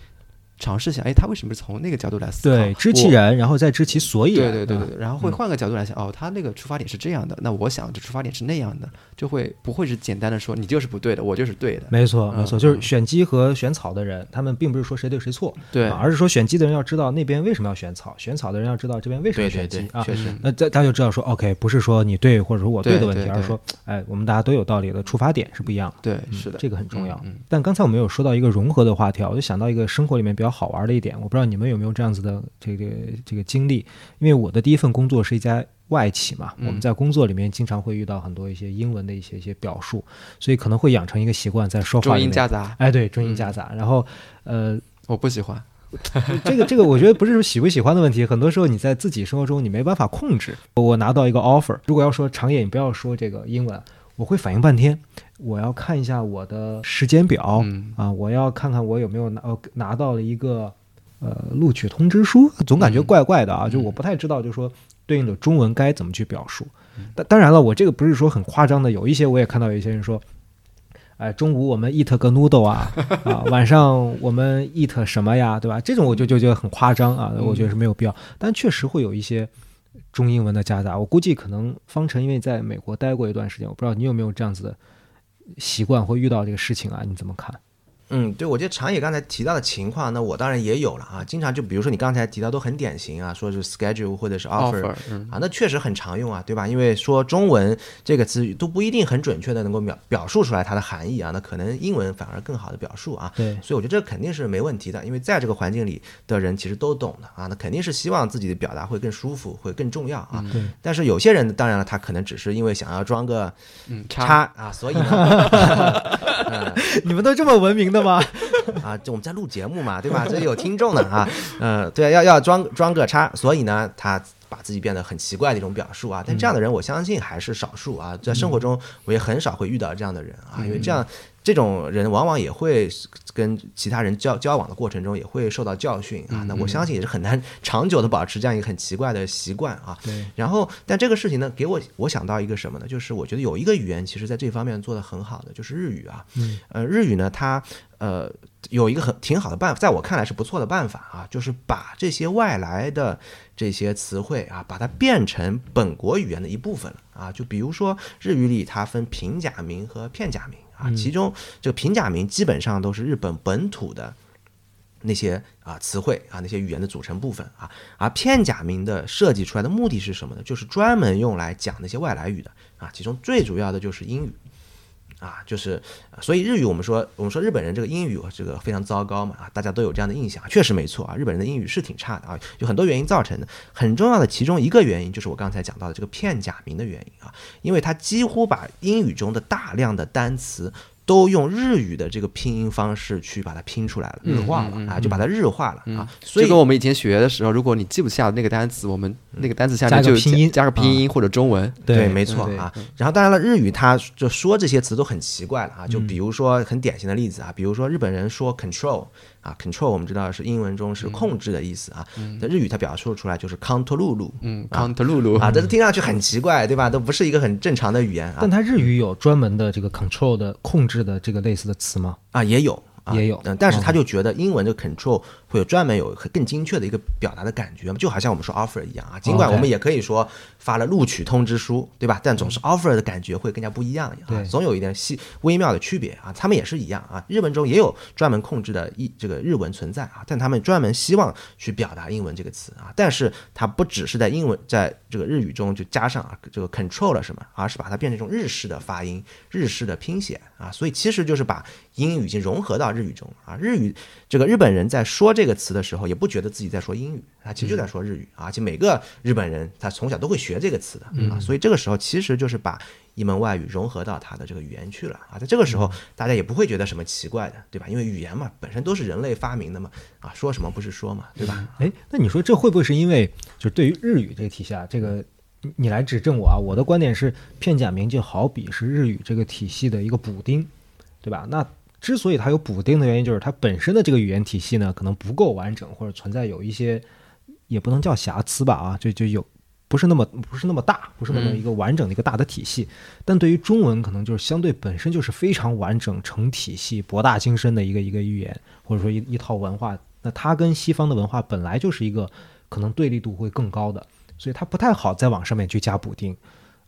尝试想，哎，他为什么是从那个角度来思考？对，知其我然，然后再知其所以然。啊对对对对，然后会换个角度来想，哦，他那个出发点是这样的，那我想这出发点是那样的，就会不会是简单的说你就是不对的，我就是对的。没错，没错，嗯就是选鸡和选草的人，他们并不是说谁对谁错，对啊而是说选鸡的人要知道那边为什么要选草，选草的人要知道这边为什么选鸡啊。确实，那这大家就知道说，OK，不是说你对或者说我对的问题，对对而是说，哎，我们大家都有道理的出发点是不一样的。对，嗯是的，这个很重要。嗯但刚才我们有说到一个融合的话题啊，我就想到一个生活里面比较好玩的一点，我不知道你们有没有这样子的这个这个经历。因为我的第一份工作是一家外企嘛，嗯我们在工作里面经常会遇到很多一些英文的一些一些表述，所以可能会养成一个习惯，在说话中英夹杂，哎，对，中英夹杂。然后，呃，我不喜欢。这 (laughs) 个这个，我觉得不是说喜不喜欢的问题，很多时候你在自己生活中你没办法控制。我拿到一个 offer，如果要说长野，你不要说这个英文，我会反应半天，我要看一下我的时间表、嗯啊，我要看看我有没有拿呃拿到了一个呃录取通知书，总感觉怪怪的啊，就我不太知道，就说对应的中文该怎么去表述。当当然了，我这个不是说很夸张的，有一些我也看到有一些人说。哎，中午我们 eat 个 noodle 啊，(laughs) 啊，晚上我们 eat 什么呀，对吧？这种我就就觉得很夸张啊，我觉得是没有必要。但确实会有一些中英文的夹杂，我估计可能方程因为在美国待过一段时间，我不知道你有没有这样子的习惯或遇到这个事情啊？你怎么看？嗯，对，我觉得长野刚才提到的情况，那我当然也有了啊。经常就比如说你刚才提到都很典型啊，说是 schedule 或者是 offer, offer，嗯啊，那确实很常用啊，对吧？因为说中文这个词都不一定很准确的能够表表述出来它的含义啊，那可能英文反而更好的表述啊。对所以我觉得这肯定是没问题的，因为在这个环境里的人其实都懂的啊，那肯定是希望自己的表达会更舒服，会更重要啊。对但是有些人当然了，他可能只是因为想要装个嗯，叉啊，所以呢，(laughs) (laughs) 嗯你们都这么文明的吗？(laughs) 啊，就我们在录节目嘛，对吧？(laughs) 这有听众的啊，呃，对，要要装装个叉，所以呢，他把自己变得很奇怪的一种表述啊。但这样的人，我相信还是少数啊，在生活中我也很少会遇到这样的人啊，因为这样这种人往往也会跟其他人交交往的过程中也会受到教训啊。那我相信也是很难长久的保持这样一个很奇怪的习惯啊。对，然后，但这个事情呢，给我我想到一个什么呢？就是我觉得有一个语言其实在这方面做得很好的，就是日语啊。嗯，呃，日语呢，它呃有一个很挺好的办法，在我看来是不错的办法啊，就是把这些外来的这些词汇啊，把它变成本国语言的一部分了啊。就比如说日语里它分平假名和片假名啊，其中这个平假名基本上都是日本本土的。那些啊词汇啊那些语言的组成部分啊，而片假名的设计出来的目的是什么呢？就是专门用来讲那些外来语的啊，其中最主要的就是英语。啊，就是，所以日语我们说，我们说日本人这个英语这个非常糟糕嘛，啊，大家都有这样的印象，确实没错啊，日本人的英语是挺差的啊，有很多原因造成的，很重要的其中一个原因就是我刚才讲到的这个片假名的原因啊，因为它几乎把英语中的大量的单词都用日语的这个拼音方式去把它拼出来了，嗯日化了啊，就把它日化了嗯。啊，所以就跟我们以前学的时候，如果你记不下那个单词，我们那个单词下面就个拼音加个拼音或者中文。对，对，没错啊。然后当然了，日语它就说这些词都很奇怪了啊，嗯。就比如说很典型的例子啊，比如说日本人说 control 啊，control 我们知道是英文中是控制的意思啊，在日语它表述出来就是 control 嗯啊啊，这听上去很奇怪，对吧？都不是一个很正常的语言啊但它日语有专门的这个 control 的控制的这个类似的词吗？啊，也有。啊也有嗯，但是他哦就觉得英文的 control 会有专门有更精确的一个表达的感觉，就好像我们说 offer 一样啊，尽管我们也可以说发了录取通知书，对吧？但总是 offer 的感觉会更加不一样啊对，总有一点细微妙的区别啊。他们也是一样啊，日文中也有专门控制的一这个日文存在啊，但他们专门希望去表达英文这个词啊，但是它不只是在英文在这个日语中就加上啊这个 control 了什么，而是把它变成一种日式的发音、日式的拼写啊，所以其实就是把英语已经融合到日语中了啊。日语这个日本人在说这个词的时候，也不觉得自己在说英语，他其实就在说日语啊。而且每个日本人他从小都会学这个词的啊，所以这个时候其实就是把一门外语融合到他的这个语言去了啊。在这个时候，大家也不会觉得什么奇怪的，对吧？因为语言嘛，本身都是人类发明的嘛，啊，说什么不是说嘛，对吧？哎，那你说这会不会是因为就是对于日语这个体系啊，这个你你来指正我啊？我的观点是，片假名就好比是日语这个体系的一个补丁，对吧？那之所以它有补丁的原因，就是它本身的这个语言体系呢，可能不够完整，或者存在有一些也不能叫瑕疵吧啊，就就有。不是那么不是那么大，不是那么一个完整的一个大的体系，但对于中文可能就是相对本身就是非常完整、成体系、博大精深的一个一个语言，或者说一一套文化那它跟西方的文化本来就是一个可能对立度会更高的，所以它不太好再往上面去加补丁。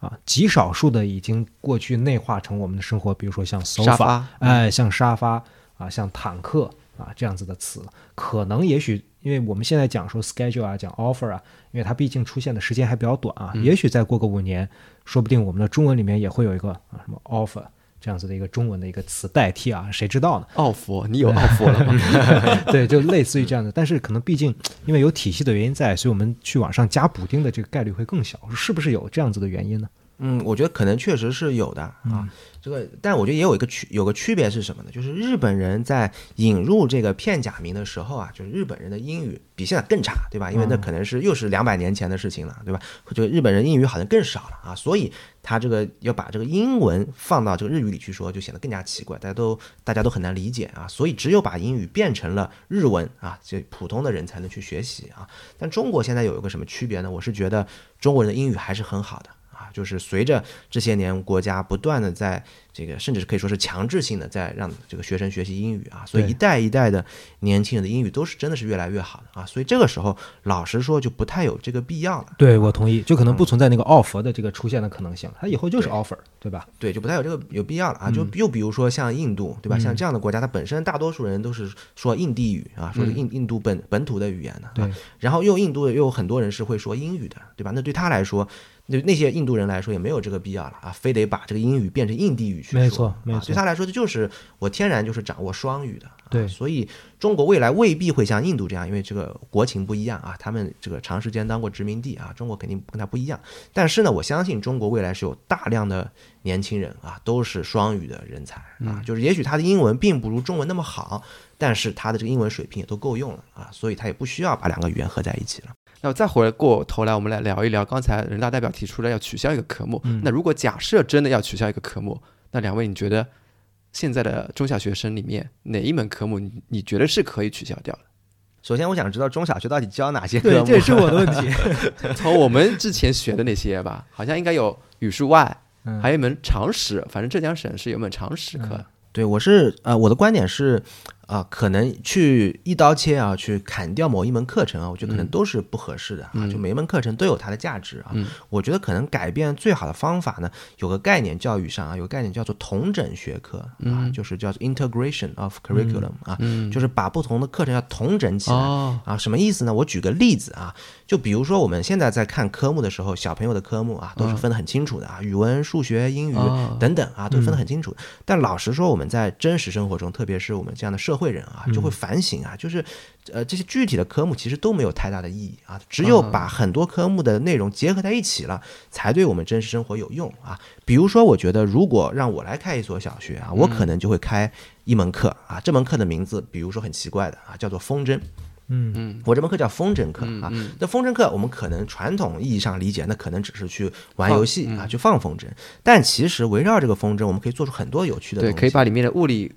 啊，极少数的已经过去内化成我们的生活，比如说像 sofa，沙发哎，像沙发啊，像坦克啊这样子的词，可能也许因为我们现在讲说 schedule 啊，讲 offer 啊，因为它毕竟出现的时间还比较短啊，也许再过个五年，说不定我们的中文里面也会有一个啊什么 offer 这样子的一个中文的一个词代替啊，谁知道呢？奥佛，你有 (laughs) 奥佛了吗？(laughs) 对，就类似于这样的，但是可能毕竟因为有体系的原因在，所以我们去往上加补丁的这个概率会更小，是不是有这样子的原因呢？嗯，我觉得可能确实是有的啊。这个，但我觉得也有一个区有个区别是什么呢？就是日本人在引入这个片假名的时候啊，就是日本人的英语比现在更差，对吧？因为那可能是又是两百年前的事情了，对吧？就日本人英语好像更少了啊，所以他这个要把这个英文放到这个日语里去说，就显得更加奇怪，大家都大家都很难理解啊。所以只有把英语变成了日文啊，这普通的人才能去学习啊。但中国现在有一个什么区别呢？我是觉得中国人的英语还是很好的。啊，就是随着这些年国家不断的在这个，甚至是可以说是强制性的在让这个学生学习英语啊，所以一代一代的年轻人的英语都是真的是越来越好的啊，所以这个时候老实说就不太有这个必要了。对，我同意，就可能不存在那个 offer 的这个出现的可能性，它以后就是 offer，对吧？对，就不太有这个有必要了啊。就又比如说像印度，对吧？像这样的国家，它本身大多数人都是说印地语啊，说是印印度本本土的语言的、啊。对，然后又印度又有很多人是会说英语的，对吧？那对他来说，那那些印度人来说也没有这个必要了啊，非得把这个英语变成印地语去说。没错没错啊对他来说，这就是我天然就是掌握双语的。啊对所以中国未来未必会像印度这样，因为这个国情不一样啊，他们这个长时间当过殖民地啊，中国肯定跟他不一样。但是呢，我相信中国未来是有大量的年轻人啊，都是双语的人才啊，就是也许他的英文并不如中文那么好，但是他的这个英文水平也都够用了啊，所以他也不需要把两个语言合在一起了。那我再回过头来，我们来聊一聊刚才人大代表提出了要取消一个科目。嗯那如果假设真的要取消一个科目，那两位你觉得现在的中小学生里面哪一门科目你你觉得是可以取消掉的？首先，我想知道中小学到底教哪些科对，目？这也是我的问题。(laughs) 从我们之前学的那些吧，好像应该有语数外，嗯还有一门常识，反正浙江省是有门常识课。嗯对，我是呃，我的观点是，啊、可能去一刀切啊，去砍掉某一门课程啊，我觉得可能都是不合适的啊。嗯就每一门课程都有它的价值啊。嗯我觉得可能改变最好的方法呢，有个概念，教育上啊，有个概念叫做同整学科啊，嗯就是叫做 integration of curriculum 啊，嗯，就是把不同的课程要同整起来。哦，啊，什么意思呢？我举个例子啊，就比如说我们现在在看科目的时候，小朋友的科目啊都是分得很清楚的啊，语文、数学、英语哦等等啊，都分得很清楚。但老实说，我们在真实生活中，特别是我们这样的社会人啊，就会反省啊，就是呃这些具体的科目其实都没有太大的意义啊，只有把很多科目的内容结合在一起了，才对我们真实生活有用啊。比如说，我觉得如果让我来开一所小学啊，我可能就会开一门课啊，这门课的名字比如说很奇怪的啊，叫做风筝。嗯嗯我这门课叫风筝课啊。嗯那风筝课，我们可能传统意义上理解，那可能只是去玩游戏嗯啊，去放风筝。但其实围绕这个风筝，我们可以做出很多有趣的东对，可以把里面的物理、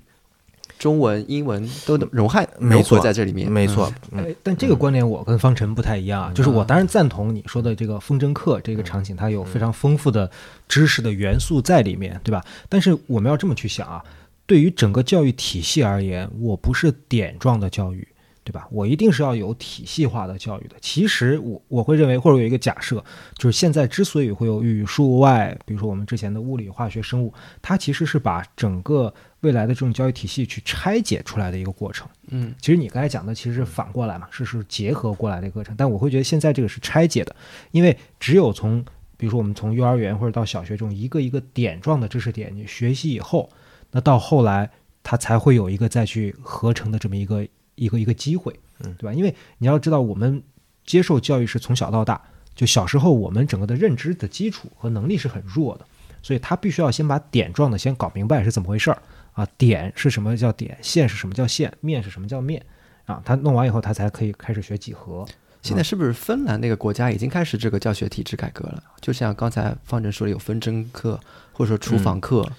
中文、英文都融合融没错合在这里面。没错，嗯哎，但这个观点我跟方晨不太一样啊，就是我当然赞同你说的这个风筝课这个场景，它有非常丰富的知识的元素在里面，对吧？但是我们要这么去想啊，对于整个教育体系而言，我不是点状的教育。对吧？我一定是要有体系化的教育的。其实我我会认为，或者有一个假设，就是现在之所以会有语数外，比如说我们之前的物理、化学、生物，它其实是把整个未来的这种教育体系去拆解出来的一个过程。嗯，其实你刚才讲的其实是反过来嘛，是是结合过来的一个过程。但我会觉得现在这个是拆解的，因为只有从比如说我们从幼儿园或者到小学这种一个一个点状的知识点你学习以后，那到后来它才会有一个再去合成的这么一个一个一个机会，嗯对吧？因为你要知道，我们接受教育是从小到大，就小时候我们整个的认知的基础和能力是很弱的，所以他必须要先把点状的先搞明白是怎么回事儿啊，点是什么叫点，线是什么叫线，面是什么叫面啊，他弄完以后，他才可以开始学几何。现在是不是芬兰那个国家已经开始这个教学体制改革了？就像刚才方正说的，有分针课或者说厨房课。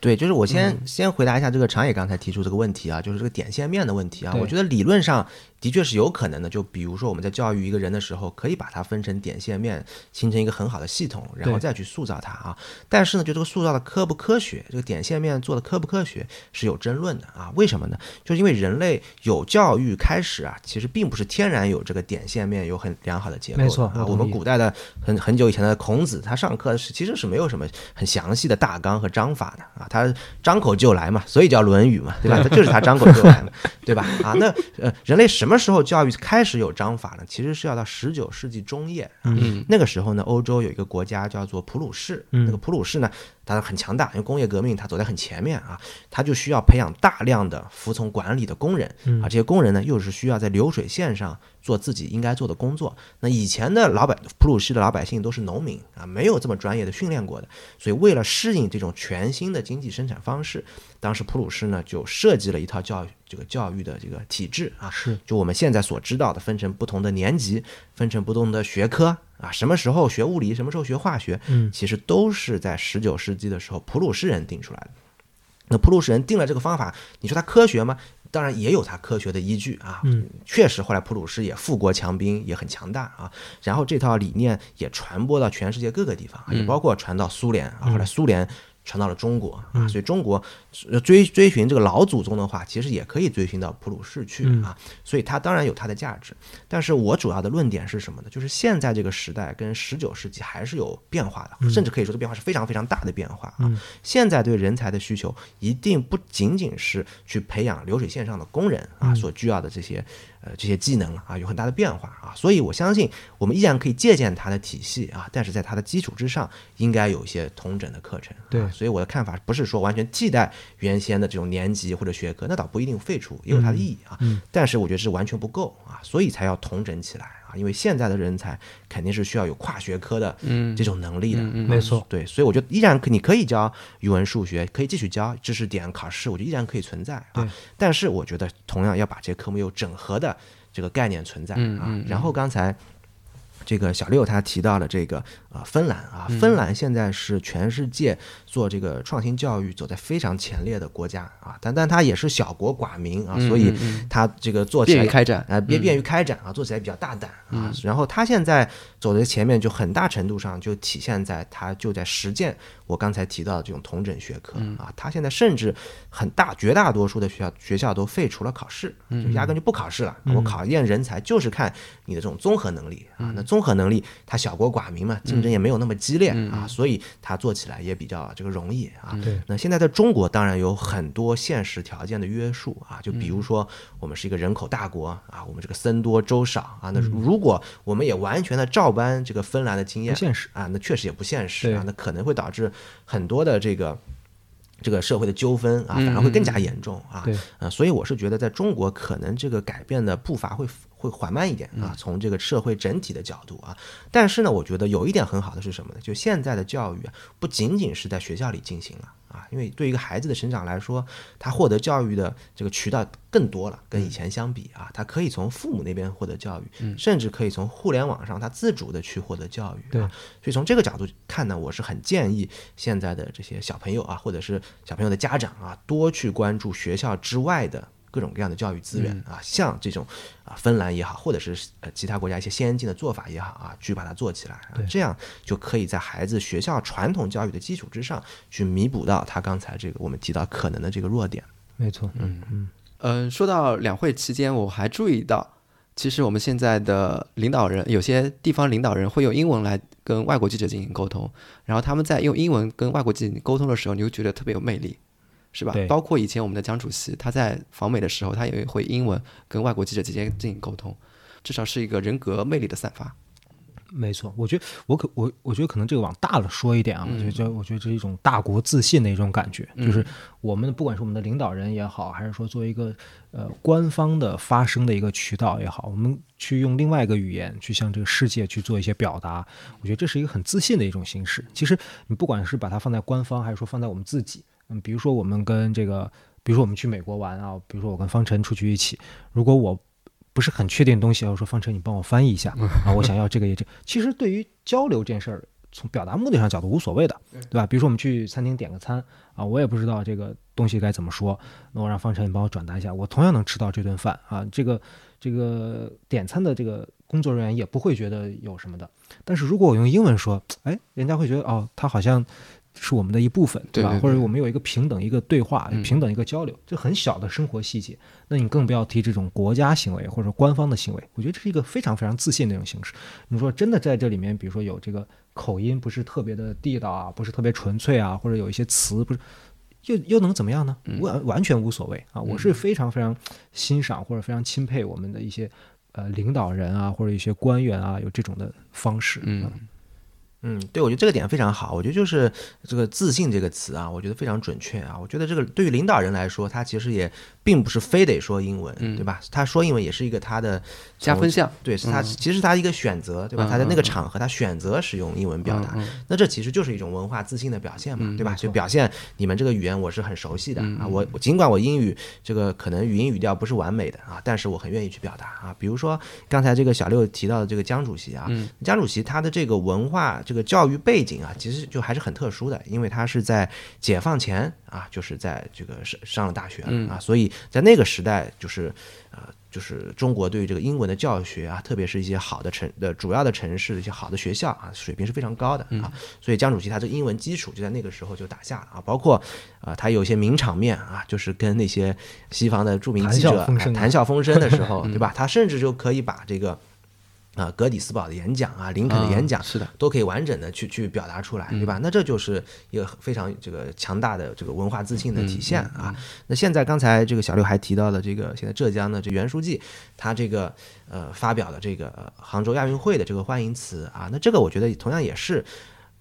对，就是我先、嗯先回答一下这个长野刚才提出这个问题啊，就是这个点线面的问题啊。我觉得理论上的确是有可能的。就比如说我们在教育一个人的时候，可以把它分成点线面，形成一个很好的系统，然后再去塑造它啊。但是呢，就这个塑造的科不科学，这个点线面做的科不科学是有争论的啊。为什么呢？就是因为人类有教育开始啊，其实并不是天然有这个点线面有很良好的结构的没错啊。我们古代的很很久以前的孔子，他上课是其实是没有什么很详细的大纲和章法的啊，他张口就来嘛，所以叫《论语》嘛，对吧？(laughs) 他就是他张口就来嘛，对吧？啊，那呃，人类什么时候教育开始有章法呢？其实是要到十九世纪中叶啊，嗯。那个时候呢，欧洲有一个国家叫做普鲁士，嗯。那个普鲁士呢，它很强大，因为工业革命它走在很前面啊，它就需要培养大量的服从管理的工人。啊，这些工人呢又是需要在流水线上做自己应该做的工作。那以前的老百普鲁士的老百姓都是农民啊，没有这么专业的训练过的，所以为了适应这种全新的经济生产方式，当时普鲁士呢就设计了一套教育这个教育的这个体制啊，是就我们现在所知道的，分成不同的年级，分成不同的学科啊，什么时候学物理，什么时候学化学，嗯其实都是在十九世纪的时候普鲁士人定出来的。那普鲁士人定了这个方法，你说它科学吗？当然也有它科学的依据啊。嗯，确实，后来普鲁士也富国强兵，也很强大啊。然后这套理念也传播到全世界各个地方，啊也包括传到苏联啊。后来苏联传到了中国啊，所以中国呃追追寻这个老祖宗的话，其实也可以追寻到普鲁士去啊。所以它当然有它的价值。但是我主要的论点是什么呢？就是现在这个时代跟十九世纪还是有变化的，甚至可以说这变化是非常非常大的变化啊。现在对人才的需求一定不仅仅是去培养流水线上的工人啊所需要的这些呃这些技能了啊，有很大的变化啊。所以我相信我们依然可以借鉴它的体系啊，但是在它的基础之上，应该有一些同整的课程。啊对所以我的看法不是说完全替代原先的这种年级或者学科，那倒不一定废除，也有它的意义啊。嗯但是我觉得是完全不够啊，所以才要同整起来啊。因为现在的人才肯定是需要有跨学科的这种能力的，没错对，所以我觉得依然可你可以教语文、数学，可以继续教知识点、考试，我觉得依然可以存在对啊。但是我觉得同样要把这些科目有整合的这个概念存在啊。然后刚才。这个小六他提到了这个啊芬兰啊，嗯。芬兰现在是全世界做这个创新教育走在非常前列的国家啊，但但它也是小国寡民啊，所以它这个做起来便于开展啊，便便于开展啊，做起来比较大胆啊。然后他现在走在前面，就很大程度上就体现在他就在实践我刚才提到的这种同整学科啊。他现在甚至很大绝大多数的学校学校都废除了考试，就压根就不考试了。我考验人才就是看你的这种综合能力啊。那综合能力，他小国寡民嘛，竞争也没有那么激烈啊，所以他做起来也比较这个容易啊。那现在在中国当然有很多现实条件的约束啊，就比如说我们是一个人口大国啊，我们这个僧多粥少啊，那如果我们也完全的照搬这个芬兰的经验不现实啊，那确实也不现实啊，那可能会导致很多的这个。这个社会的纠纷啊，反而会更加严重啊。对呃，所以我是觉得，在中国可能这个改变的步伐会会缓慢一点啊，从这个社会整体的角度啊。但是呢，我觉得有一点很好的是什么呢？就现在的教育啊，不仅仅是在学校里进行了啊，因为对于一个孩子的成长来说，他获得教育的这个渠道更多了，跟以前相比啊，他可以从父母那边获得教育，甚至可以从互联网上他自主的去获得教育、啊。对所以从这个角度看呢，我是很建议现在的这些小朋友啊，或者是小朋友的家长啊，多去关注学校之外的各种各样的教育资源啊，像这种啊芬兰也好，或者是呃其他国家一些先进的做法也好啊，去把它做起来啊，这样就可以在孩子学校传统教育的基础之上，去弥补到他刚才这个我们提到可能的这个弱点。没错，嗯嗯，嗯，说到两会期间，我还注意到，其实我们现在的领导人，有些地方领导人会用英文来跟外国记者进行沟通，然后他们在用英文跟外国记者沟通的时候，你就觉得特别有魅力，是吧？包括以前我们的江主席，他在访美的时候，他也会英文跟外国记者直接进行沟通，至少是一个人格魅力的散发。没错，我觉得我可我我觉得可能这个往大了说一点啊，我觉得这我觉得这是一种大国自信的一种感觉，就是我们不管是我们的领导人也好，还是说作为一个呃官方的发声的一个渠道也好，我们去用另外一个语言去向这个世界去做一些表达，我觉得这是一个很自信的一种形式。其实你不管是把它放在官方，还是说放在我们自己，嗯，比如说我们跟这个，比如说我们去美国玩啊，比如说我跟方晨出去一起，如果我不是很确定东西，我说方晨你帮我翻译一下 (laughs) 啊，我想要这个也这。其实对于交流这件事儿，从表达目的上角度无所谓的，对吧？比如说我们去餐厅点个餐啊，我也不知道这个东西该怎么说，那我让方晨你帮我转达一下，我同样能吃到这顿饭啊。这个这个点餐的这个工作人员也不会觉得有什么的。但是如果我用英文说，哎，人家会觉得哦，他好像是我们的一部分，吧？对对对或者我们有一个平等一个对话，嗯平等一个交流，这很小的生活细节。那你更不要提这种国家行为或者官方的行为，我觉得这是一个非常非常自信的一种形式。你说真的在这里面，比如说有这个口音不是特别的地道啊，不是特别纯粹啊，或者有一些词不是。又又能怎么样呢？完完全无所谓啊！我是非常非常欣赏或者非常钦佩我们的一些呃领导人啊，或者一些官员啊，有这种的方式。嗯，嗯，对，我觉得这个点非常好。我觉得就是这个“自信”这个词啊，我觉得非常准确啊。我觉得这个对于领导人来说，他其实也并不是非得说英文，嗯对吧？他说英文也是一个他的加分项，对，是他嗯其实他一个选择，对吧？嗯他在那个嗯场合他选择使用英文表达，嗯那这其实就是一种文化自信的表现嘛，嗯对吧？没错就表现你们这个语言我是很熟悉的嗯啊，我我尽管我英语这个可能语音语调不是完美的啊，但是我很愿意去表达啊。比如说刚才这个小六提到的这个江主席啊，嗯江主席他的这个文化这个教育背景啊，其实就还是很特殊的，因为他是在解放前啊，就是在这个上上了大学了嗯啊，所以在那个时代就是呃。就是中国对于这个英文的教学啊，特别是一些好的城的主要的城市的一些好的学校啊，水平是非常高的啊。所以江主席他这个英文基础就在那个时候就打下了啊。包括啊、他有一些名场面啊，就是跟那些西方的著名记者谈笑风生的时候，(laughs) 对吧？他甚至就可以把这个啊、格底斯堡的演讲啊，林肯的演讲啊是的，都可以完整的去去表达出来，对吧？那这就是一个非常这个强大的这个文化自信的体现啊。那现在刚才这个小六还提到了这个现在浙江的这袁书记，他这个呃发表了这个呃杭州亚运会的这个欢迎词啊，那这个我觉得同样也是。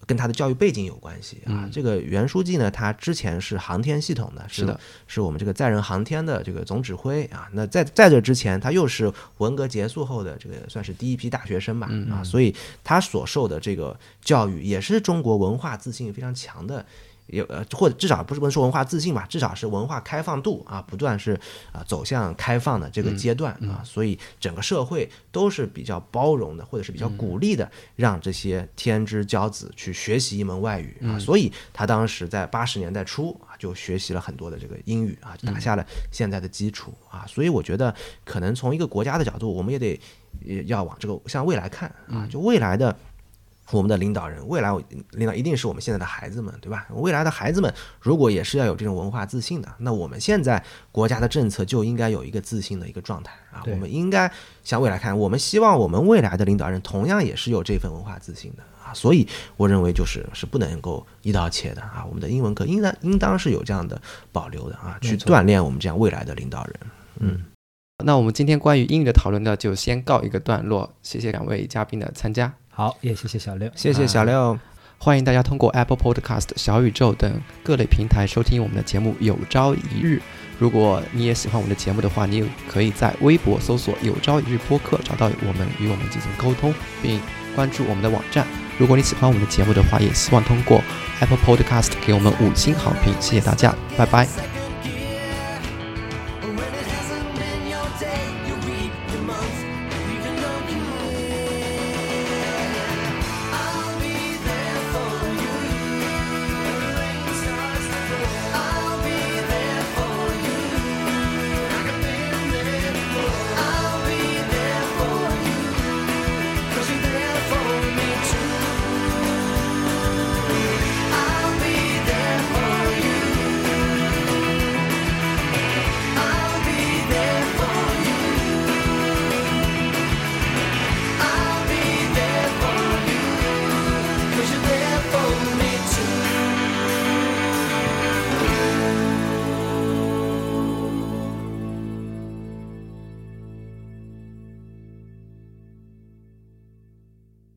跟他的教育背景有关系啊。这个袁书记呢，他之前是航天系统的，是的，是我们这个载人航天的这个总指挥啊。那在在这之前，他又是文革结束后的这个算是第一批大学生吧啊，所以他所受的这个教育也是中国文化自信非常强的。有呃，或者至少不是不能说文化自信吧，至少是文化开放度啊，不断是啊、走向开放的这个阶段啊，所以整个社会都是比较包容的，或者是比较鼓励的，让这些天之骄子去学习一门外语啊，所以他当时在八十年代初啊，就学习了很多的这个英语啊，打下了现在的基础啊，所以我觉得可能从一个国家的角度，我们也得也要往这个向未来看啊，就未来的。我们的领导人，未来领导一定是我们现在的孩子们，对吧？未来的孩子们如果也是要有这种文化自信的，那我们现在国家的政策就应该有一个自信的一个状态啊。我们应该向未来看，我们希望我们未来的领导人同样也是有这份文化自信的啊。所以我认为就是是不能够一刀切的啊。我们的英文课应当应当是有这样的保留的啊，去锻炼我们这样未来的领导人。嗯，那我们今天关于英语的讨论呢，就先告一个段落。谢谢两位嘉宾的参加，好，也谢谢小六，谢谢小六。欢迎大家通过 Apple Podcast、小宇宙等各类平台收听我们的节目。有朝一日，如果你也喜欢我们的节目的话，你也可以在微博搜索“有朝一日播客”找到我们，与我们进行沟通，并关注我们的网站。如果你喜欢我们的节目的话，也希望通过 Apple Podcast 给我们五星好评。谢谢大家，拜拜。